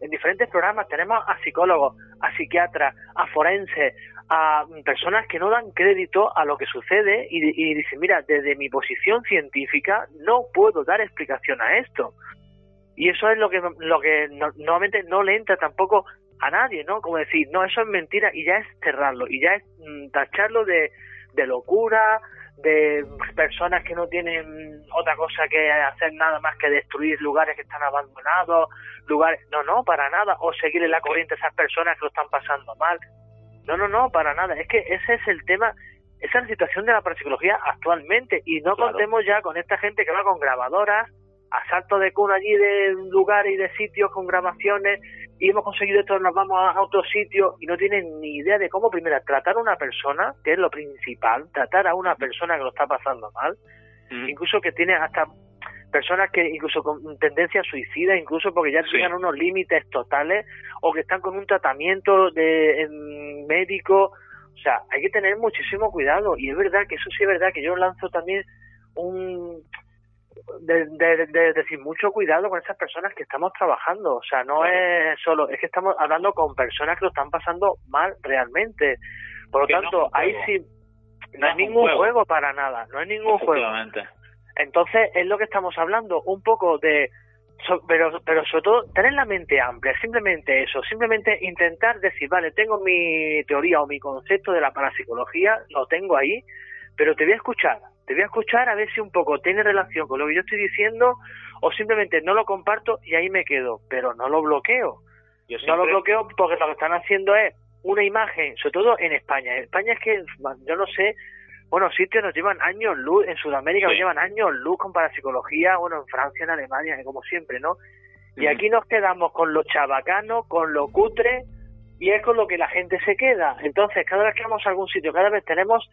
En diferentes programas tenemos a psicólogos, a psiquiatras, a forenses, a personas que no dan crédito a lo que sucede y, y dicen, mira, desde mi posición científica no puedo dar explicación a esto. Y eso es lo que, lo que normalmente no le entra tampoco a nadie, ¿no? Como decir, no, eso es mentira y ya es cerrarlo, y ya es mm, tacharlo de, de locura, de personas que no tienen otra cosa que hacer nada más que destruir lugares que están abandonados, lugares, no, no, para nada, o seguir en la corriente a esas personas que lo están pasando mal. No, no, no, para nada. Es que ese es el tema, esa es la situación de la parapsicología actualmente y no contemos ya con esta gente que va con grabadoras, a salto de cuna allí de lugares y de sitios con grabaciones y hemos conseguido esto, nos vamos a otro sitio y no tienen ni idea de cómo, primero, tratar a una persona, que es lo principal, tratar a una persona que lo está pasando mal, incluso que tiene hasta personas que incluso con tendencia suicida, incluso porque ya llegan unos límites totales o que están con un tratamiento de médico. O sea, hay que tener muchísimo cuidado y es verdad que eso sí es verdad que yo lanzo también un de, decir mucho cuidado con esas personas que estamos trabajando. O sea, no es solo, es que estamos hablando con personas que lo están pasando mal realmente. Por lo tanto, ahí sí, no, hay ningún juego. para nada, no hay ningún juego. Entonces, es lo que estamos hablando, un poco de. pero, pero sobre todo, tener la mente amplia, simplemente eso, simplemente intentar decir, vale, tengo mi teoría o mi concepto de la parapsicología, lo tengo ahí, pero te voy a escuchar, te voy a escuchar a ver si un poco tiene relación con lo que yo estoy diciendo o simplemente no lo comparto y ahí me quedo, pero no lo bloqueo. No lo bloqueo porque lo que están haciendo es una imagen, sobre todo en España. En España es que, yo no sé, bueno, sitios nos llevan años luz, en Sudamérica nos llevan años luz con parapsicología, bueno, en Francia, en Alemania, como siempre, ¿no? Y aquí nos quedamos con lo chabacano, con lo cutre, y es con lo que la gente se queda. Entonces, cada vez que vamos a algún sitio, cada vez tenemos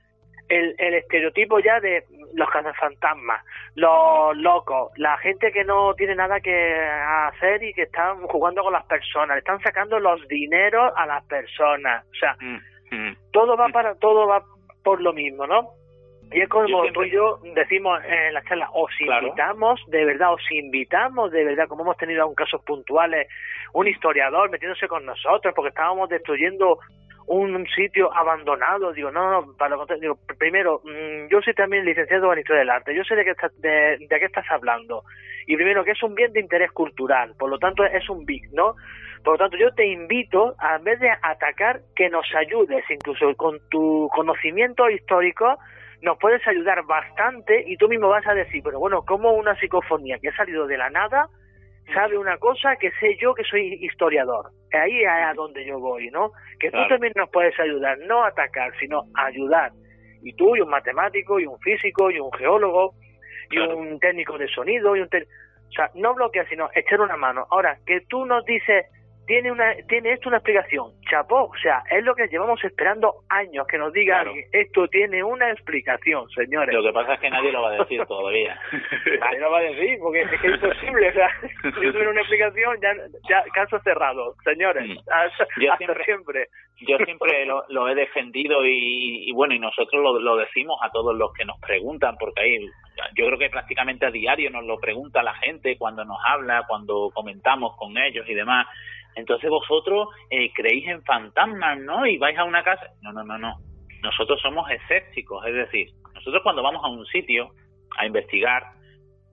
el, el estereotipo ya de los cazafantasmas, los locos, la gente que no tiene nada que hacer y que están jugando con las personas, le están sacando los dineros a las personas, o sea, mm, mm. todo va para todo va por lo mismo, ¿no? Y es como tú y yo decimos en la charla, os invitamos, de verdad, os invitamos, de verdad, como hemos tenido aún casos puntuales, un historiador metiéndose con nosotros porque estábamos destruyendo un sitio abandonado. Digo, no, no, para lo digo, primero, mm, yo soy también licenciado en Historia del Arte, yo sé de qué, estás, de, qué estás hablando. Y primero, que es un bien de interés cultural, por lo tanto es un BIC, ¿no? Por lo tanto, yo te invito, a, en vez de atacar, que nos ayudes, incluso con tu conocimiento histórico, nos puedes ayudar bastante y tú mismo vas a decir, pero bueno, como una psicofonía que ha salido de la nada, sabe una cosa que sé yo que soy historiador. Ahí es a donde yo voy, ¿no? Que tú también nos puedes ayudar, no atacar, sino ayudar. Y tú, y un matemático, y un físico, y un geólogo, y un técnico de sonido, y un... o sea, no bloquear, sino echar una mano. Ahora, que tú nos dices tiene una tiene esto una explicación. Chapó o sea es lo que llevamos esperando años que nos digan esto tiene una explicación señores. Lo que pasa es que nadie lo va a decir todavía. Nadie lo va a decir porque es que es imposible o sea si tuviera una explicación ya, ya caso cerrado señores. Mm. hasta, yo siempre, yo siempre lo, he defendido y, bueno y nosotros lo, lo decimos a todos los que nos preguntan porque ahí yo creo que prácticamente a diario nos lo pregunta la gente cuando nos habla cuando comentamos con ellos y demás entonces vosotros eh, creéis en fantasmas, ¿no? Y vais a una casa. No, no, no, no. Nosotros somos escépticos, es decir, nosotros cuando vamos a un sitio a investigar,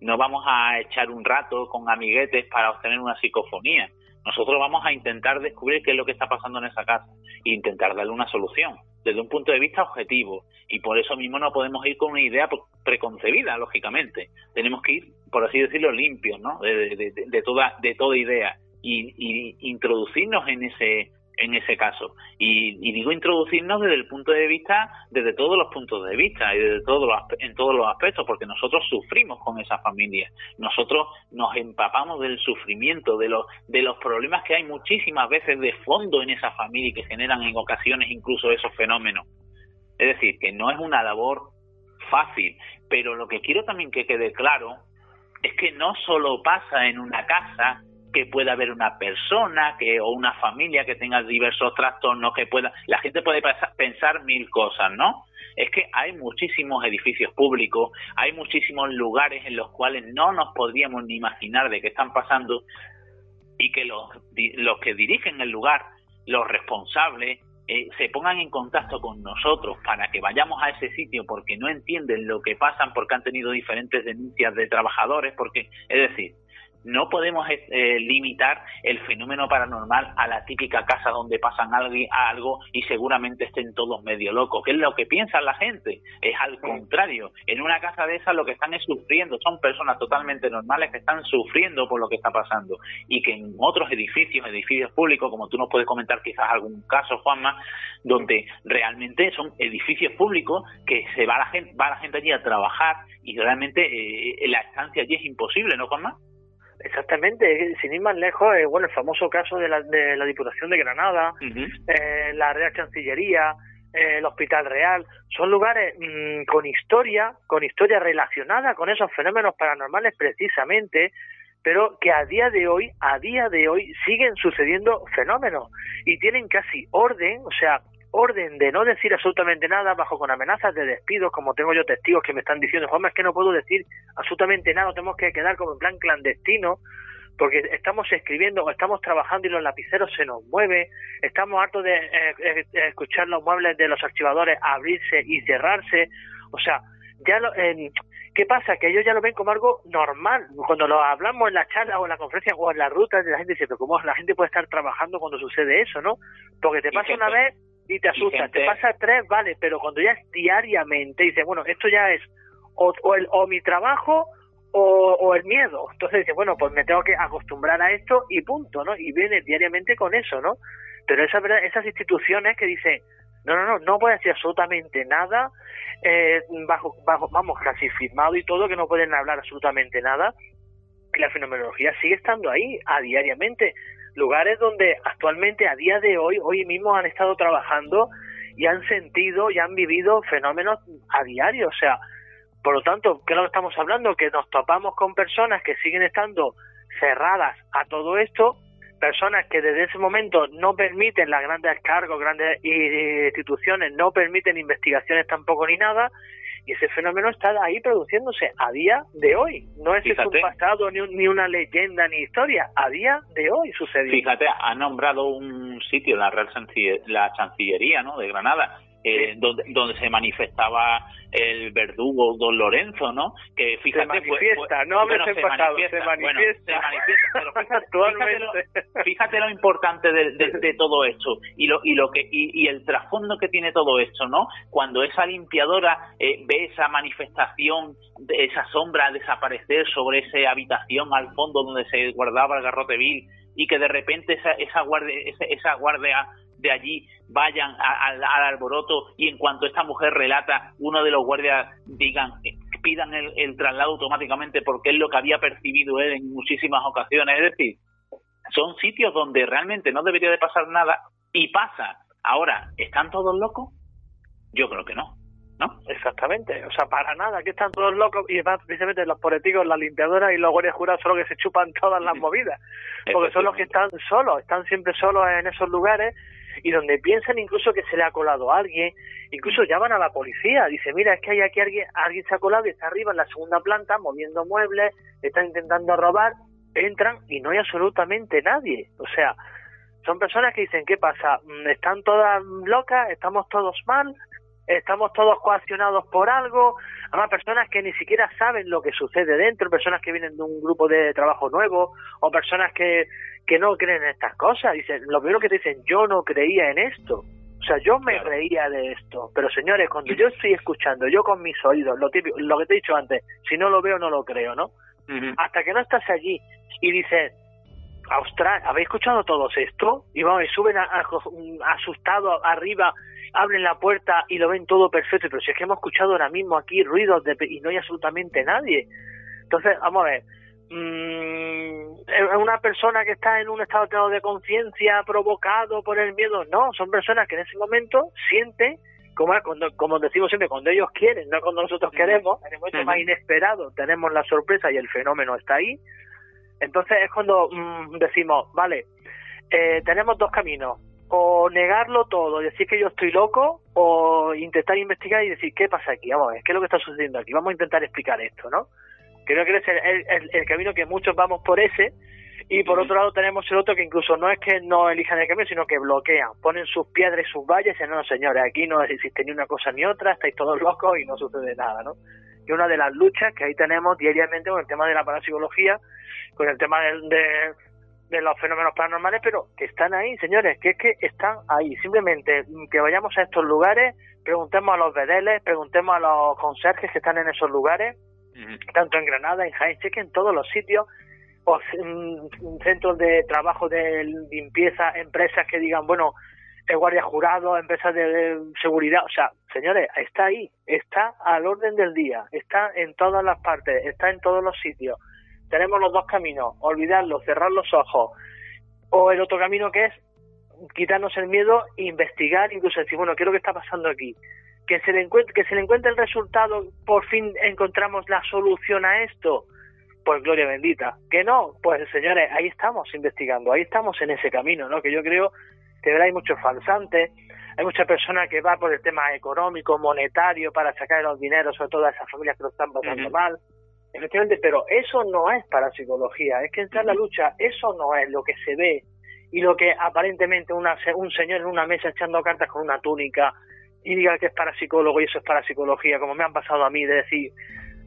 no vamos a echar un rato con amiguetes para obtener una psicofonía. Nosotros vamos a intentar descubrir qué es lo que está pasando en esa casa e intentar darle una solución desde un punto de vista objetivo. Y por eso mismo no podemos ir con una idea preconcebida, lógicamente. Tenemos que ir, por así decirlo, limpios, ¿no? De, toda, de toda idea y, introducirnos en ese en ese caso. Y, digo introducirnos desde el punto de vista desde todos los puntos de vista y desde todos los, en todos los aspectos porque nosotros sufrimos con esa familia. Nosotros nos empapamos del sufrimiento de los de los problemas que hay muchísimas veces de fondo en esa familia y que generan en ocasiones incluso esos fenómenos. Es decir que no es una labor fácil pero lo que quiero también que quede claro es que no solo pasa en una casa que pueda haber una persona que o una familia que tenga diversos trastornos que pueda la gente puede pensar mil cosas no es que hay muchísimos edificios públicos hay muchísimos lugares en los cuales no nos podríamos ni imaginar de qué están pasando y que los los que dirigen el lugar los responsables eh, se pongan en contacto con nosotros para que vayamos a ese sitio porque no entienden lo que pasan porque han tenido diferentes denuncias de trabajadores porque es decir no podemos eh, limitar el fenómeno paranormal a la típica casa donde pasan algo, y seguramente estén todos medio locos, que es lo que piensa la gente. Es al contrario, en una casa de esas lo que están es sufriendo, son personas totalmente normales que están sufriendo por lo que está pasando y que en otros edificios, edificios públicos, como tú nos puedes comentar quizás algún caso, Juanma, donde realmente son edificios públicos que se va la gente, va la gente allí a trabajar y realmente eh, la estancia allí es imposible, ¿no, Juanma? Exactamente, sin ir más lejos, eh, bueno, el famoso caso de la, de la Diputación de Granada, eh, la Real Chancillería, eh, el Hospital Real, son lugares mm, con historia, con historia relacionada con esos fenómenos paranormales precisamente, pero que a día de hoy, a día de hoy siguen sucediendo fenómenos y tienen casi orden, o sea, orden de no decir absolutamente nada bajo con amenazas de despidos, como tengo yo testigos que me están diciendo, Juanma, es que no puedo decir absolutamente nada, tenemos que quedar como en plan clandestino, porque estamos escribiendo o estamos trabajando y los lapiceros se nos mueven, estamos hartos de eh, eh, escuchar los muebles de los archivadores abrirse y cerrarse, o sea, ya lo, ¿qué pasa? Que ellos ya lo ven como algo normal, cuando lo hablamos en la charla o en la conferencia o en la ruta, la gente dice, pero ¿cómo la gente puede estar trabajando cuando sucede eso, no? Porque te pasa una vez y te asusta, te pasa tres, vale, pero cuando ya es diariamente, dice, bueno, esto ya es o, o, el, o mi trabajo o, o, el miedo. Entonces dice, bueno, pues me tengo que acostumbrar a esto y punto, ¿no? Y viene diariamente con eso, ¿no? Pero esa, esas instituciones que dicen, no, no, no, no puede decir absolutamente nada, eh, bajo, bajo, vamos, casi firmado y todo, que no pueden hablar absolutamente nada, y la fenomenología sigue estando ahí, a diariamente. Lugares donde actualmente, a día de hoy, hoy mismo han estado trabajando y han sentido y han vivido fenómenos a diario, o sea, por lo tanto, ¿qué es lo estamos hablando? Que nos topamos con personas que siguen estando cerradas a todo esto, personas que desde ese momento no permiten las grandes cargos, grandes instituciones, no permiten investigaciones tampoco ni nada, y ese fenómeno está ahí produciéndose a día de hoy. No es un pasado, ni, ni una leyenda, ni historia. A día de hoy sucedió. Fíjate, ha nombrado un sitio, la Real la Chancillería ¿no? de Granada, eh, donde, donde se manifestaba el verdugo don Lorenzo, ¿no? Que fíjate, se manifiesta, no hables en pasado, se manifiesta, pero fíjate, fíjate, lo, importante de, de, todo esto y lo y lo que y, el trasfondo que tiene todo esto, ¿no? Cuando esa limpiadora eh, ve esa manifestación, de esa sombra desaparecer sobre esa habitación al fondo donde se guardaba el garrote vil y que de repente esa esa guardia esa, esa guardia de allí vayan al alboroto y en cuanto esta mujer relata, uno de los guardias digan, pidan el, traslado automáticamente porque es lo que había percibido él en muchísimas ocasiones. Es decir, son sitios donde realmente no debería de pasar nada y pasa. Ahora, ¿están todos locos? Yo creo que no. ¿No? Exactamente, o sea, para nada, que están todos locos y más precisamente los políticos, las limpiadoras y los guardias jurados son los que se chupan todas las movidas, porque son los que están solos, están siempre solos en esos lugares y donde piensan incluso que se le ha colado a alguien, incluso llaman a la policía, dice, mira, es que hay aquí alguien, alguien se ha colado y está arriba en la segunda planta moviendo muebles, está intentando robar, entran y no hay absolutamente nadie, o sea, son personas que dicen, ¿qué pasa? Mm, ¿Están todas locas? ¿Estamos todos mal? Estamos todos coaccionados por algo, además personas que ni siquiera saben lo que sucede dentro, personas que vienen de un grupo de trabajo nuevo, o personas que, que no creen en estas cosas. Dicen, lo primero que te dicen, yo no creía en esto. O sea, yo me reía de esto. Pero señores, cuando yo estoy escuchando, yo con mis oídos, lo típico, lo que te he dicho antes, si no lo veo, no lo creo, ¿no? Hasta que no estás allí y dices, Austral, ¿habéis escuchado todos esto? Y vamos, y suben asustados arriba abren la puerta y lo ven todo perfecto, pero si es que hemos escuchado ahora mismo aquí ruidos de, y no hay absolutamente nadie. Entonces, vamos a ver, mmm, es una persona que está en un estado de conciencia provocado por el miedo, no, son personas que en ese momento sienten, como, como decimos siempre, cuando ellos quieren, no cuando nosotros queremos, en el momento más inesperado tenemos la sorpresa y el fenómeno está ahí. Entonces es cuando mm, decimos, vale, eh, tenemos dos caminos. O negarlo todo, decir que yo estoy loco, o intentar investigar y decir qué pasa aquí, vamos a ver, qué es lo que está sucediendo aquí, vamos a intentar explicar esto, ¿no? Creo que es el, el, camino que muchos vamos por ese, y por otro lado tenemos el otro que incluso no es que no elijan el camino, sino que bloquean, ponen sus piedras y sus valles y dicen, no, no, señores, aquí no existe ni una cosa ni otra, estáis todos locos y no sucede nada, ¿no? Y una de las luchas que ahí tenemos diariamente con el tema de la parapsicología, con el tema de, de de los fenómenos paranormales, pero que están ahí, señores, que es que están ahí. Simplemente que vayamos a estos lugares, preguntemos a los vedeles, preguntemos a los conserjes que están en esos lugares, tanto en Granada, en Jaén, que en todos los sitios, o centros de trabajo de limpieza, empresas que digan, bueno, el guardia jurado, empresas de seguridad, o sea, señores, está ahí, está al orden del día, está en todas las partes, está en todos los sitios tenemos los dos caminos, olvidarlo, cerrar los ojos, o el otro camino que es quitarnos el miedo, investigar, incluso decir, bueno, ¿qué es lo que está pasando aquí? Que se le encuentre, que se le encuentre el resultado, por fin encontramos la solución a esto, pues gloria bendita. Que no, pues señores, ahí estamos investigando, ahí estamos en ese camino, ¿no? Que yo creo que hay muchos falsantes, hay muchas personas que va por el tema económico, monetario, para sacar los dineros, sobre todo a esas familias que lo están pasando mal. Efectivamente, pero eso no es para psicología, es que entrar en la lucha, eso no es lo que se ve y lo que aparentemente una, un señor en una mesa echando cartas con una túnica y diga que es parapsicólogo y eso es parapsicología, como me han pasado a mí, de decir,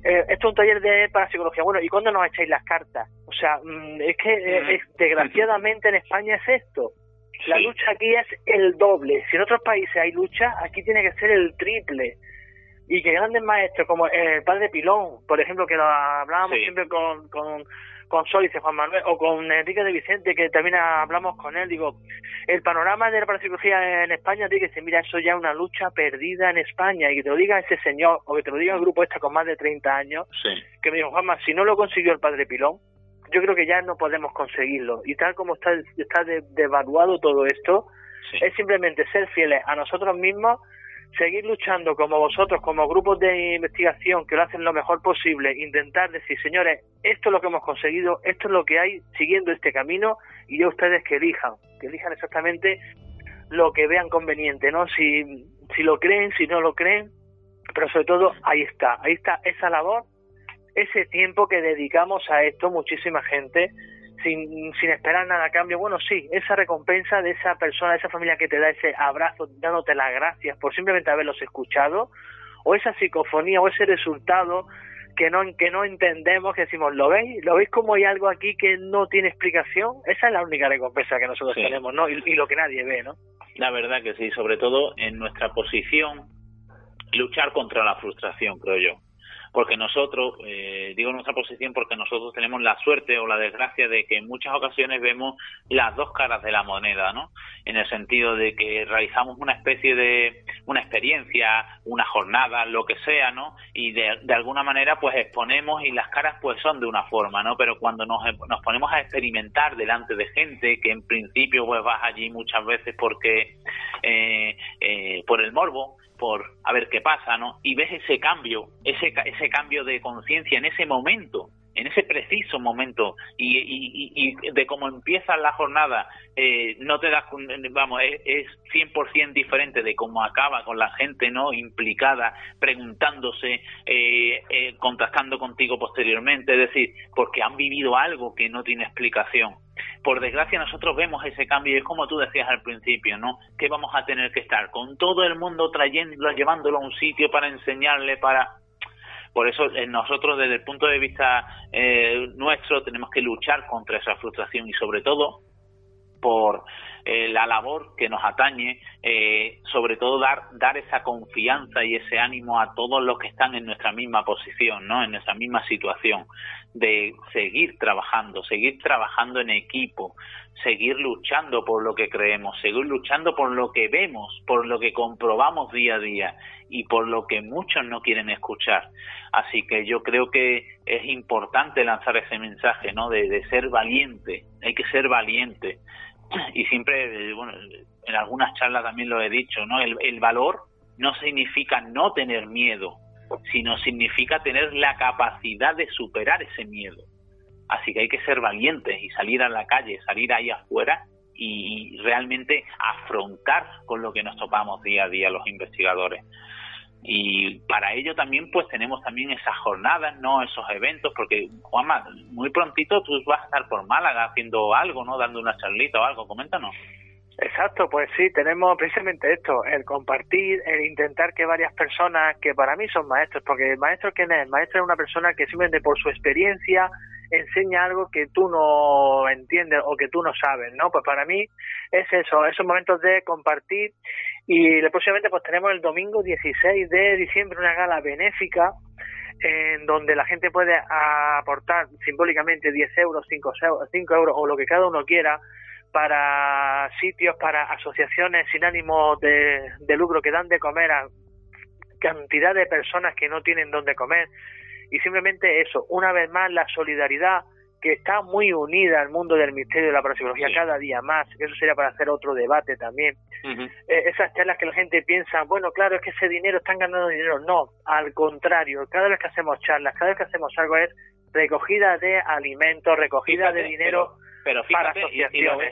eh, esto es un taller de parapsicología, bueno, ¿y cuándo nos echáis las cartas? O sea, mm, es que eh, desgraciadamente en España es esto. La lucha aquí es el doble. Si en otros países hay lucha, aquí tiene que ser el triple. Y que grandes maestros como el padre Pilón, por ejemplo, que lo hablábamos siempre con, con, con Juan Manuel, o con Enrique de Vicente, que también hablamos con él, digo, el panorama de la parapsicología en España tiene que ser, mira, eso ya es una lucha perdida en España, y que te lo diga ese señor, o que te lo diga el grupo este con más de 30 años, que me dijo, Juanma, si no lo consiguió el padre Pilón, yo creo que ya no podemos conseguirlo. Y tal como está, está devaluado todo esto, es simplemente ser fieles a nosotros mismos seguir luchando como vosotros, como grupos de investigación que lo hacen lo mejor posible, intentar decir, señores, esto es lo que hemos conseguido, esto es lo que hay siguiendo este camino y ya ustedes que elijan, que elijan exactamente lo que vean conveniente, ¿no? Si, si lo creen, si no lo creen, pero sobre todo ahí está, ahí está esa labor, ese tiempo que dedicamos a esto, muchísima gente, sin, sin esperar nada a cambio. Bueno, sí, esa recompensa de esa persona, de esa familia que te da ese abrazo, dándote las gracias por simplemente haberlos escuchado, o esa psicofonía, o ese resultado que no, que no entendemos, que decimos, ¿lo veis? ¿Lo veis como hay algo aquí que no tiene explicación? Esa es la única recompensa que nosotros tenemos, ¿no? Y, y lo que nadie ve, ¿no? La verdad que sí, sobre todo en nuestra posición, luchar contra la frustración, creo yo porque nosotros, eh, digo nuestra posición porque nosotros tenemos la suerte o la desgracia de que en muchas ocasiones vemos las dos caras de la moneda, ¿no? En el sentido de que realizamos una especie de una experiencia, una jornada, lo que sea, ¿no? Y de, de alguna manera pues exponemos y las caras pues son de una forma, ¿no? Pero cuando nos, nos ponemos a experimentar delante de gente que en principio pues vas allí muchas veces porque eh, eh, por el morbo, por a ver qué pasa, ¿no? Y ves ese cambio, ese, ese cambio de conciencia en ese momento, en ese preciso momento, y, de cómo empieza la jornada, eh, no te das, vamos, es, es 100% diferente de cómo acaba con la gente, ¿no? Implicada, preguntándose, eh, eh, contactando contigo posteriormente, es decir, porque han vivido algo que no tiene explicación por desgracia nosotros vemos ese cambio y es como tú decías al principio, ¿no? Que vamos a tener que estar con todo el mundo trayéndolo, llevándolo a un sitio para enseñarle, para... Por eso eh, nosotros desde el punto de vista eh, nuestro tenemos que luchar contra esa frustración y sobre todo por eh, la labor que nos atañe, eh, sobre todo dar, dar esa confianza y ese ánimo a todos los que están en nuestra misma posición, ¿no? en nuestra misma situación, de seguir trabajando, seguir trabajando en equipo, seguir luchando por lo que creemos, seguir luchando por lo que vemos, por lo que comprobamos día a día y por lo que muchos no quieren escuchar. Así que yo creo que es importante lanzar ese mensaje, ¿no? De, de ser valiente, hay que ser valiente y siempre, bueno, en algunas charlas también lo he dicho, ¿no? El, el valor no significa no tener miedo, sino significa tener la capacidad de superar ese miedo. Así que hay que ser valientes y salir a la calle, salir ahí afuera y realmente afrontar con lo que nos topamos día a día los investigadores y para ello también pues tenemos también esas jornadas, no esos eventos, porque Juanma, muy prontito tú vas a estar por Málaga haciendo algo, ¿no? Dando una charlita o algo, coméntanos. Exacto, pues sí, tenemos precisamente esto, el compartir, el intentar que varias personas, que para mí son maestros, porque el maestro quién es, el maestro es una persona que simplemente por su experiencia enseña algo que tú no entiendes o que tú no sabes, ¿no? Pues para mí es eso, esos momentos de compartir y próximamente pues tenemos el domingo 16 de diciembre una gala benéfica en donde la gente puede aportar simbólicamente 10 euros, 5 euros, 5 euros o lo que cada uno quiera para sitios, para asociaciones sin ánimo de, de lucro que dan de comer a cantidad de personas que no tienen dónde comer. Y simplemente eso, una vez más, la solidaridad que está muy unida al mundo del misterio de la parapsicología cada día más, eso sería para hacer otro debate también. Eh, esas charlas que la gente piensa, bueno, claro, es que ese dinero están ganando dinero. No, al contrario, cada vez que hacemos charlas, cada vez que hacemos algo es recogida de alimentos, recogida de dinero. Pero fíjate,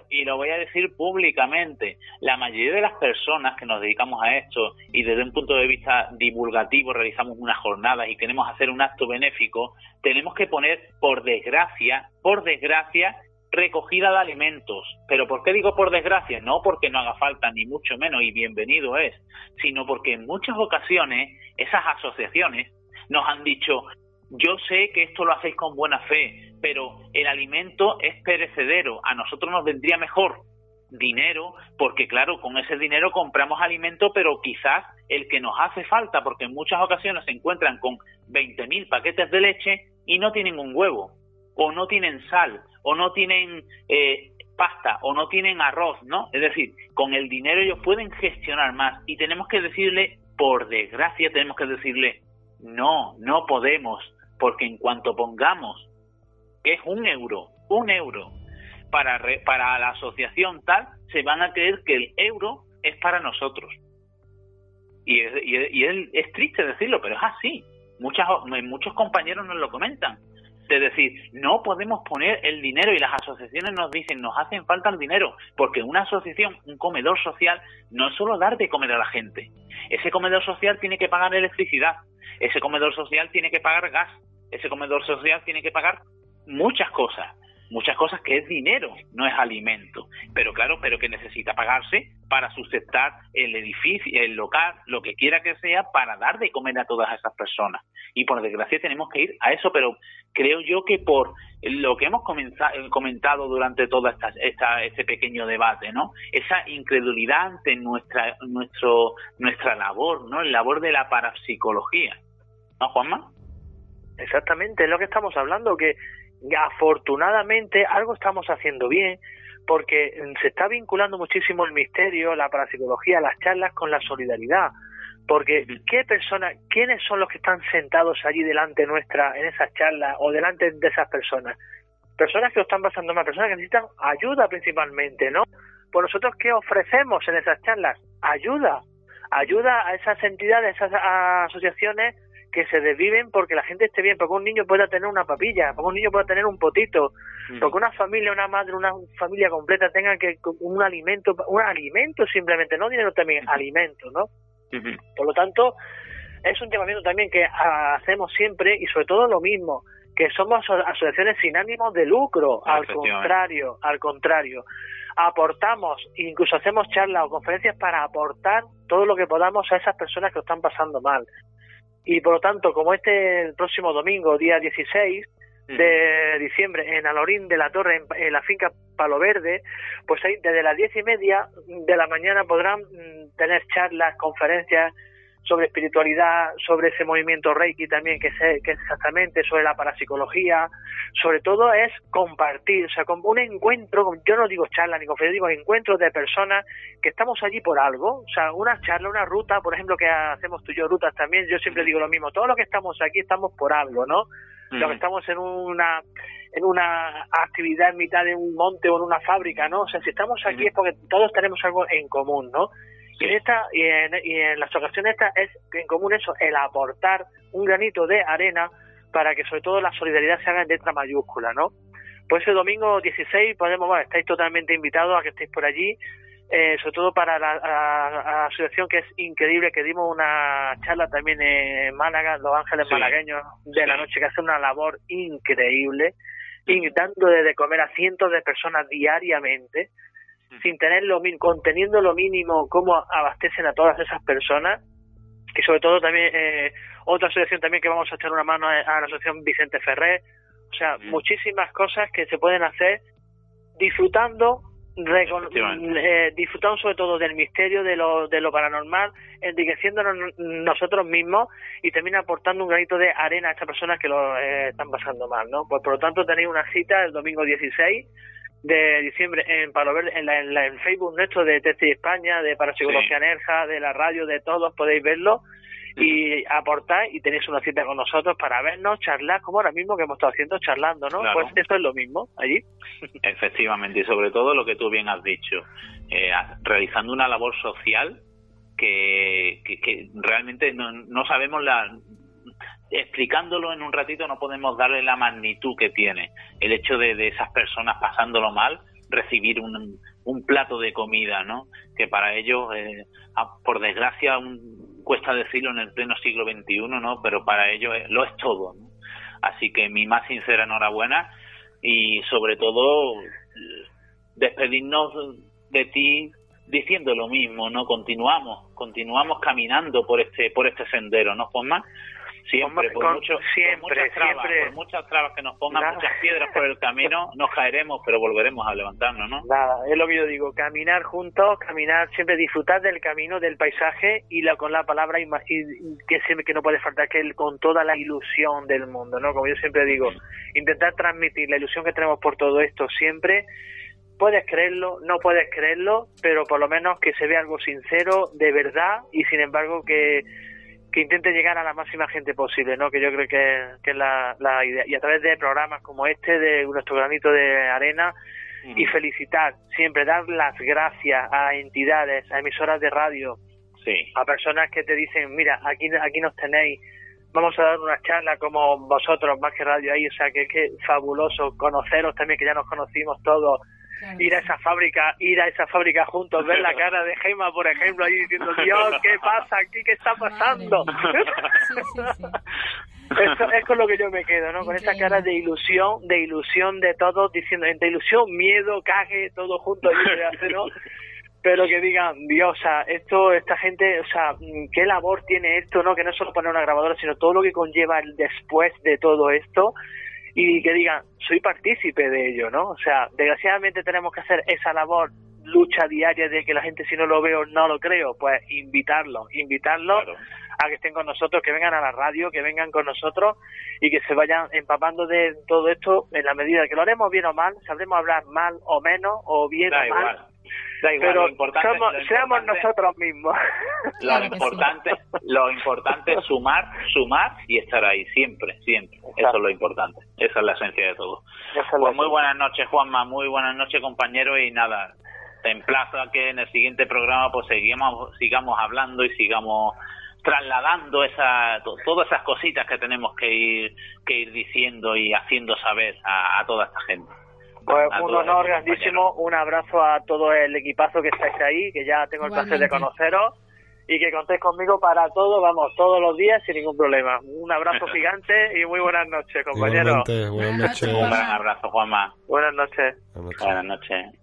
y, lo, voy a decir públicamente, la mayoría de las personas que nos dedicamos a esto y desde un punto de vista divulgativo realizamos unas jornadas y queremos hacer un acto benéfico, tenemos que poner, por desgracia, por desgracia, recogida de alimentos. Pero ¿por qué digo por desgracia? No porque no haga falta, ni mucho menos, y bienvenido es, sino porque en muchas ocasiones esas asociaciones nos han dicho, yo sé que esto lo hacéis con buena fe, pero el alimento es perecedero. A nosotros nos vendría mejor dinero, porque claro, con ese dinero compramos alimento, pero quizás el que nos hace falta, porque en muchas ocasiones se encuentran con 20.000 paquetes de leche y no tienen un huevo, o no tienen sal, o no tienen eh, pasta, o no tienen arroz, ¿no? Es decir, con el dinero ellos pueden gestionar más y tenemos que decirle, por desgracia, tenemos que decirle, no, no podemos, porque en cuanto pongamos que es un euro, un euro para, para la asociación tal, se van a creer que el euro es para nosotros. Y, es, y, es, triste decirlo, pero es así. Muchas, muchos compañeros nos lo comentan. Es decir, no podemos poner el dinero y las asociaciones nos dicen, nos hacen falta el dinero, porque una asociación, un comedor social, no es solo dar de comer a la gente. Ese comedor social tiene que pagar electricidad, ese comedor social tiene que pagar gas, ese comedor social tiene que pagar muchas cosas, muchas cosas que es dinero, no es alimento, pero claro, pero que necesita pagarse para sustentar el edificio, el local, lo que quiera que sea, para dar de comer a todas esas personas. Y por desgracia tenemos que ir a eso, pero creo yo que por lo que hemos comentado durante todo esta, este pequeño debate, ¿no? Esa incredulidad ante nuestra, nuestro, nuestra labor, ¿no? El labor de la parapsicología. ¿No, Juanma? Exactamente, es lo que estamos hablando, que afortunadamente algo estamos haciendo bien, porque se está vinculando muchísimo el misterio, la parapsicología, las charlas con la solidaridad. Porque qué personas, quiénes son los que están sentados allí delante nuestra en esas charlas o delante de esas personas. Personas que lo están pasando mal, personas que necesitan ayuda principalmente, ¿no? Pues nosotros qué ofrecemos en esas charlas? Ayuda, ayuda a esas entidades, a esas asociaciones que se desviven porque la gente esté bien, porque un niño pueda tener una papilla, porque un niño pueda tener un potito, mm. porque una familia, una madre, una familia completa tenga que un alimento, un alimento simplemente, no dinero también, alimento, ¿no? Por lo tanto, es un llamamiento también que hacemos siempre y sobre todo lo mismo, que somos asociaciones sin ánimo de lucro, al contrario, al contrario. Aportamos, incluso hacemos charlas o conferencias para aportar todo lo que podamos a esas personas que lo están pasando mal y por lo tanto, como este el próximo domingo, día 16 de diciembre, en Alorín de la Torre, en, la finca Palo Verde, pues ahí desde las diez y media de la mañana podrán mm, tener charlas, conferencias sobre espiritualidad, sobre ese movimiento Reiki también, que, es exactamente sobre la parapsicología, sobre todo es compartir, o sea, como un encuentro, yo no digo charla ni conferencia, digo encuentro de personas que estamos allí por algo, o sea, una charla, una ruta, por ejemplo, que hacemos tú y yo rutas también, yo siempre digo lo mismo, todo lo que estamos aquí estamos por algo, ¿no? Que estamos en una en una actividad en mitad de un monte o en una fábrica, ¿no? O sea, si estamos aquí es porque todos tenemos algo en común, ¿no? Y, en esta, y, en, las ocasiones esta es en común eso, el aportar un granito de arena para que sobre todo la solidaridad se haga en letra mayúscula, ¿no? Pues el domingo 16 podemos, bueno, estáis totalmente invitados a que estéis por allí, eh, sobre todo para la, asociación que es increíble, que dimos una charla también en Málaga, Los Ángeles Malagueños de la Noche, que hace una labor increíble, y dando de comer a cientos de personas diariamente, sin tener lo conteniendo lo mínimo cómo abastecen a todas esas personas. Y sobre todo también eh, otra asociación también que vamos a echar una mano a, la asociación Vicente Ferrer. O sea muchísimas cosas que se pueden hacer disfrutando eh, disfrutando sobre todo del misterio de lo, de lo paranormal enriqueciéndonos nosotros mismos y también aportando un granito de arena a estas personas que lo eh, están pasando mal no pues por lo tanto tenéis una cita el domingo 16 de diciembre en Palo Verde, en, la, en, Facebook nuestro de Testi España, de Parapsicología sí. Nerja, de la radio, de todos, podéis verlo. y aportar y tenéis una cita con nosotros para vernos, charlar, como ahora mismo que hemos estado haciendo, charlando, ¿no? Pues esto es lo mismo allí. Efectivamente, y sobre todo lo que tú bien has dicho, eh, realizando una labor social que, que, realmente no, no sabemos la explicándolo en un ratito no podemos darle la magnitud que tiene el hecho de, esas personas pasándolo mal recibir un, plato de comida, ¿no? Que para ellos, eh, por desgracia, un, cuesta decirlo en el pleno siglo XXI, ¿no? Pero para ellos lo es todo, ¿no? Así que mi más sincera enhorabuena y sobre todo despedirnos de ti diciendo lo mismo, ¿no? Continuamos, continuamos caminando por este por este sendero, ¿no, Juanma? Siempre, por, mucho, siempre, muchas trabas, por muchas trabas que nos pongan, muchas piedras por el camino, nos caeremos, pero volveremos a levantarnos, ¿no? Nada, es lo que yo digo, caminar juntos, caminar, siempre disfrutar del camino, del paisaje y la, con la palabra y, que siempre que no puede faltar, que el, con toda la ilusión del mundo, ¿no? Como yo siempre digo, intentar transmitir la ilusión que tenemos por todo esto siempre puedes creerlo, no puedes creerlo, pero por lo menos que se vea algo sincero, de verdad, y sin embargo que que intente llegar a la máxima gente posible, ¿no? Que yo creo que, es la, idea. Y a través de programas como este, de nuestro granito de arena, y felicitar, siempre dar las gracias a entidades, a emisoras de radio, a personas que te dicen, mira, aquí, aquí nos tenéis, vamos a dar una charla como vosotros, más que radio ahí, o sea, que es que fabuloso conoceros también, que ya nos conocimos todos, ir a esa fábrica, ir a esa fábrica juntos, ver la cara de Gema, por ejemplo, ahí diciendo, Dios, ¿qué pasa aquí? ¿Qué está pasando? Eso es con lo que yo me quedo, ¿no? Con esa cara de ilusión, de ilusión de todos, diciendo, entre ilusión, miedo, caje, todo junto ¿no? Pero que digan, Dios, o sea, esto, esta gente, o sea, qué labor tiene esto, ¿no? Que no es solo poner una grabadora, sino todo lo que conlleva el después de todo esto y que digan, soy partícipe de ello, ¿no? O sea, desgraciadamente tenemos que hacer esa labor, lucha diaria de que la gente si no lo veo no lo creo, pues invitarlos, invitarlos a que estén con nosotros, que vengan a la radio, que vengan con nosotros y que se vayan empapando de todo esto en la medida que lo haremos bien o mal, sabremos hablar mal o menos, o bien o mal, pero seamos nosotros mismos. Lo importante, lo importante es sumar, sumar y estar ahí siempre, siempre. Eso es lo importante. Esa es la esencia de todo. Pues muy buenas noches, Juanma. Muy buenas noches, compañero. Y nada, te emplazo a que en el siguiente programa pues sigamos, sigamos hablando y sigamos trasladando esa, todas esas cositas que tenemos que ir, que ir diciendo y haciendo saber a toda esta gente. Pues un honor grandísimo, un abrazo a todo el equipazo que estáis ahí, que ya tengo el placer de conoceros y que contéis conmigo para todo, vamos, todos los días sin ningún problema. Un abrazo gigante y muy buenas noches, compañeros. Buenas noches. Un gran abrazo, Juanma. Buenas noches. Buenas noches.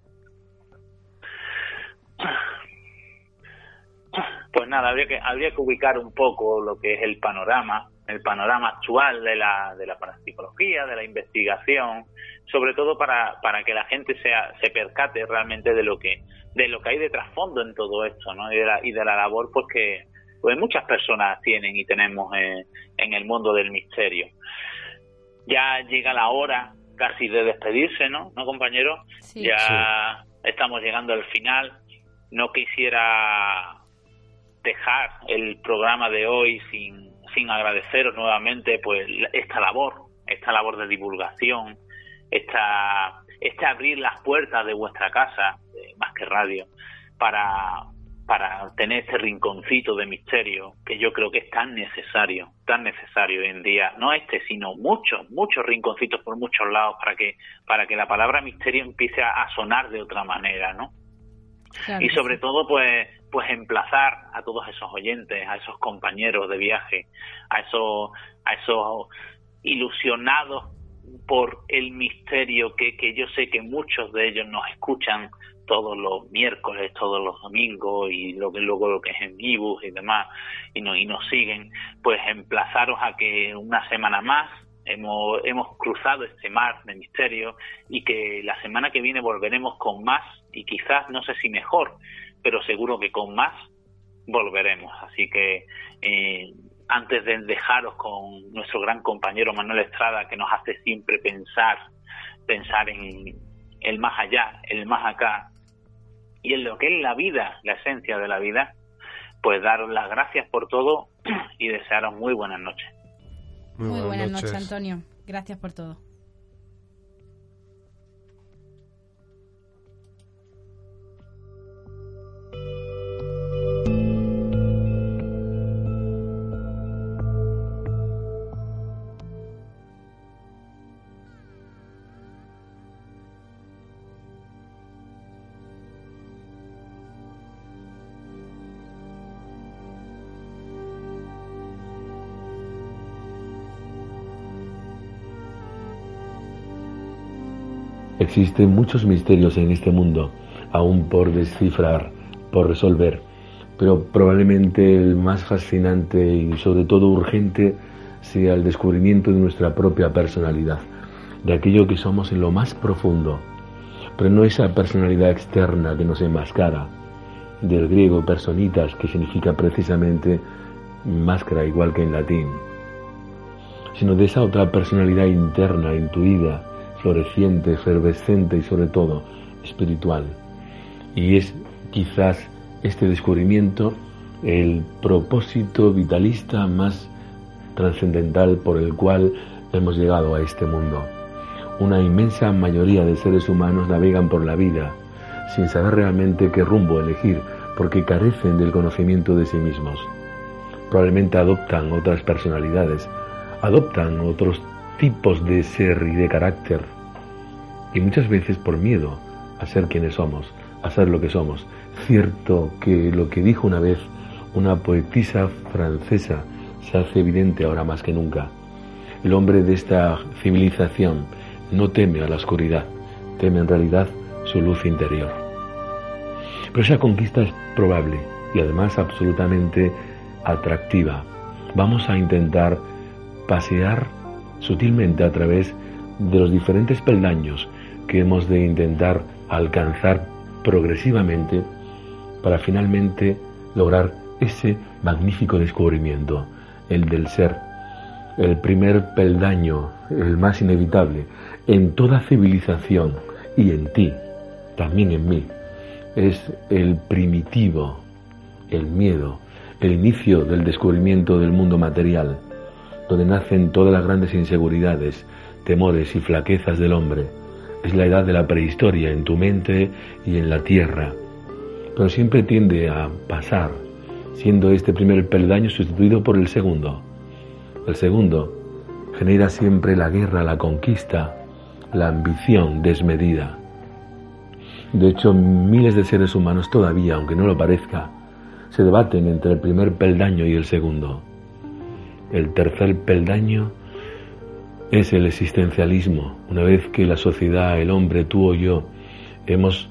Pues nada, habría que, habría que ubicar un poco lo que es el panorama, el panorama actual de la, de la parapsicología, de la investigación, sobre todo para, para que la gente sea, se percate realmente de lo que de lo que hay de trasfondo en todo esto ¿no? y, de la, y de la labor pues que pues muchas personas tienen y tenemos eh, en el mundo del misterio. Ya llega la hora casi de despedirse no no compañero ya estamos llegando al final. No quisiera dejar el programa de hoy sin sin agradeceros nuevamente pues esta labor esta labor de divulgación esta, este abrir las puertas de vuestra casa, más que radio, para, para tener este rinconcito de misterio que yo creo que es tan necesario, tan necesario hoy en día, no este, sino muchos, muchos rinconcitos por muchos lados para que, para que la palabra misterio empiece a, sonar de otra manera, ¿no? y sobre todo, pues, pues emplazar a todos esos oyentes, a esos compañeros de viaje, a esos, a esos ilusionados por el misterio que, que yo sé que muchos de ellos nos escuchan todos los miércoles, todos los domingos y lo que luego lo que es en Ibus y demás y, y nos siguen, pues emplazaros a que una semana más hemos, hemos cruzado este mar de misterio y que la semana que viene volveremos con más y quizás no sé si mejor, pero seguro que con más volveremos. Así que eh, antes de dejaros con nuestro gran compañero Manuel Estrada, que nos hace siempre pensar, pensar en el más allá, el más acá, y en lo que es la vida, la esencia de la vida, pues daros las gracias por todo y desearos muy buenas noches. Muy, buenas, noches, Antonio. Gracias por todo. Existen muchos misterios en este mundo, aún por descifrar, por resolver, pero probablemente el más fascinante y sobre todo urgente sea el descubrimiento de nuestra propia personalidad, de aquello que somos en lo más profundo, pero no esa personalidad externa que nos enmascara, del griego personitas, que significa precisamente máscara igual que en latín, sino de esa otra personalidad interna, intuida, floreciente, efervescente y sobre todo espiritual. Y es quizás este descubrimiento el propósito vitalista más trascendental por el cual hemos llegado a este mundo. Una inmensa mayoría de seres humanos navegan por la vida sin saber realmente qué rumbo elegir porque carecen del conocimiento de sí mismos. Probablemente adoptan otras personalidades, adoptan otros tipos de ser y de carácter. Y muchas veces por miedo a ser quienes somos, a ser lo que somos. Cierto que lo que dijo una vez una poetisa francesa se hace evidente ahora más que nunca. El hombre de esta civilización no teme a la oscuridad, teme en realidad su luz interior. Pero esa conquista es probable y además absolutamente atractiva. Vamos a intentar pasear sutilmente a través de los diferentes peldaños que hemos de intentar alcanzar progresivamente para finalmente lograr ese magnífico descubrimiento, el del ser, el primer peldaño, el más inevitable, en toda civilización y en ti, también en mí, es el primitivo, el miedo, el inicio del descubrimiento del mundo material, donde nacen todas las grandes inseguridades, temores y flaquezas del hombre. Es la edad de la prehistoria en tu mente y en la tierra, pero siempre tiende a pasar, siendo este primer peldaño sustituido por el segundo. El segundo genera siempre la guerra, la conquista, la ambición desmedida. De hecho, miles de seres humanos todavía, aunque no lo parezca, se debaten entre el primer peldaño y el segundo. El tercer peldaño es el existencialismo. Una vez que la sociedad, el hombre, tú o yo, hemos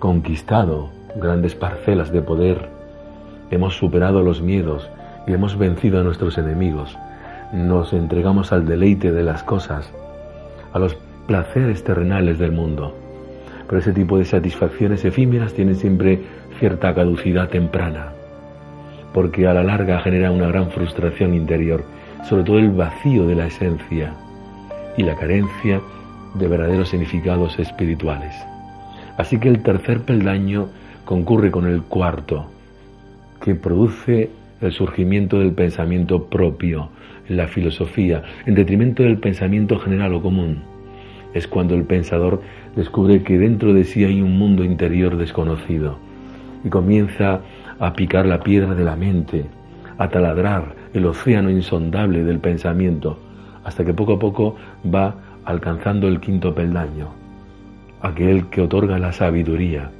conquistado grandes parcelas de poder, hemos superado los miedos y hemos vencido a nuestros enemigos, nos entregamos al deleite de las cosas, a los placeres terrenales del mundo. Pero ese tipo de satisfacciones efímeras tienen siempre cierta caducidad temprana porque a la larga genera una gran frustración interior, sobre todo el vacío de la esencia y la carencia de verdaderos significados espirituales. Así que el tercer peldaño concurre con el cuarto, que produce el surgimiento del pensamiento propio, la filosofía, en detrimento del pensamiento general o común. Es cuando el pensador descubre que dentro de sí hay un mundo interior desconocido y comienza a picar la piedra de la mente, a taladrar el océano insondable del pensamiento, hasta que poco a poco va alcanzando el quinto peldaño, aquel que otorga la sabiduría.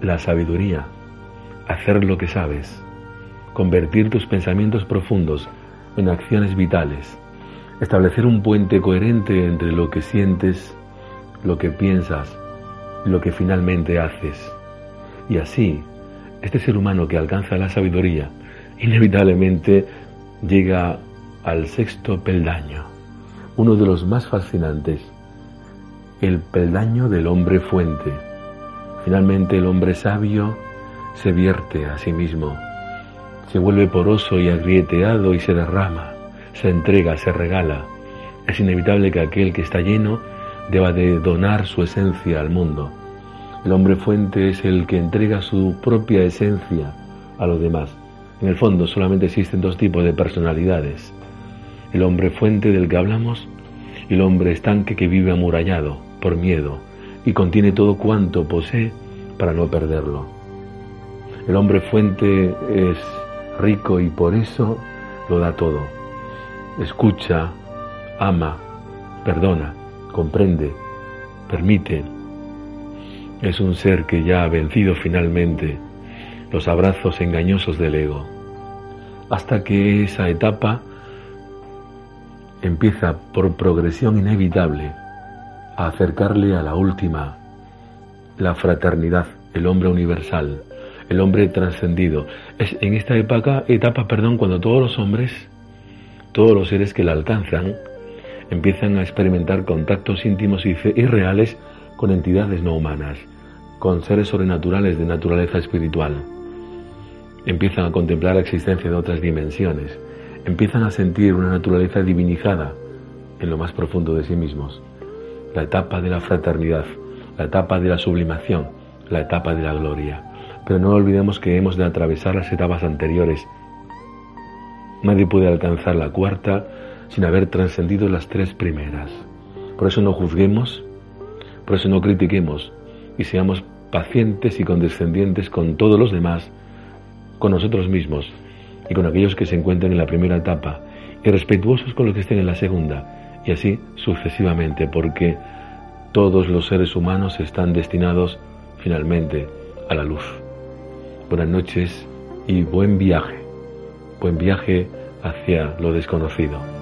La sabiduría, hacer lo que sabes, convertir tus pensamientos profundos en acciones vitales, establecer un puente coherente entre lo que sientes, lo que piensas, lo que finalmente haces. Y así, este ser humano que alcanza la sabiduría inevitablemente llega al sexto peldaño, uno de los más fascinantes, el peldaño del hombre fuente. Finalmente el hombre sabio se vierte a sí mismo, se vuelve poroso y agrieteado y se derrama, se entrega, se regala. Es inevitable que aquel que está lleno deba de donar su esencia al mundo el hombre fuente es el que entrega su propia esencia a los demás. En el fondo solamente existen dos tipos de personalidades. El hombre fuente del que hablamos y el hombre estanque que vive amurallado por miedo y contiene todo cuanto posee para no perderlo. El hombre fuente es rico y por eso lo da todo. Escucha, ama, perdona, comprende, permite. Es un ser que ya ha vencido finalmente los abrazos engañosos del ego, hasta que esa etapa empieza por progresión inevitable a acercarle a la última, la fraternidad, el hombre universal, el hombre trascendido. Es en esta etapa, etapa, perdón, cuando todos los hombres, todos los seres que la alcanzan, empiezan a experimentar contactos íntimos y reales con entidades no humanas, con seres sobrenaturales de naturaleza espiritual. Empiezan a contemplar la existencia de otras dimensiones, empiezan a sentir una naturaleza divinizada en lo más profundo de sí mismos. La etapa de la fraternidad, la etapa de la sublimación, la etapa de la gloria. Pero no olvidemos que hemos de atravesar las etapas anteriores. Nadie puede alcanzar la cuarta sin haber trascendido las tres primeras. Por eso no juzguemos, por eso no critiquemos y seamos pacientes y condescendientes con todos los demás, con nosotros mismos y con aquellos que se encuentren en la primera etapa y respetuosos con los que estén en la segunda y así sucesivamente porque todos los seres humanos están destinados finalmente a la luz buenas noches y buen viaje, buen viaje hacia lo desconocido.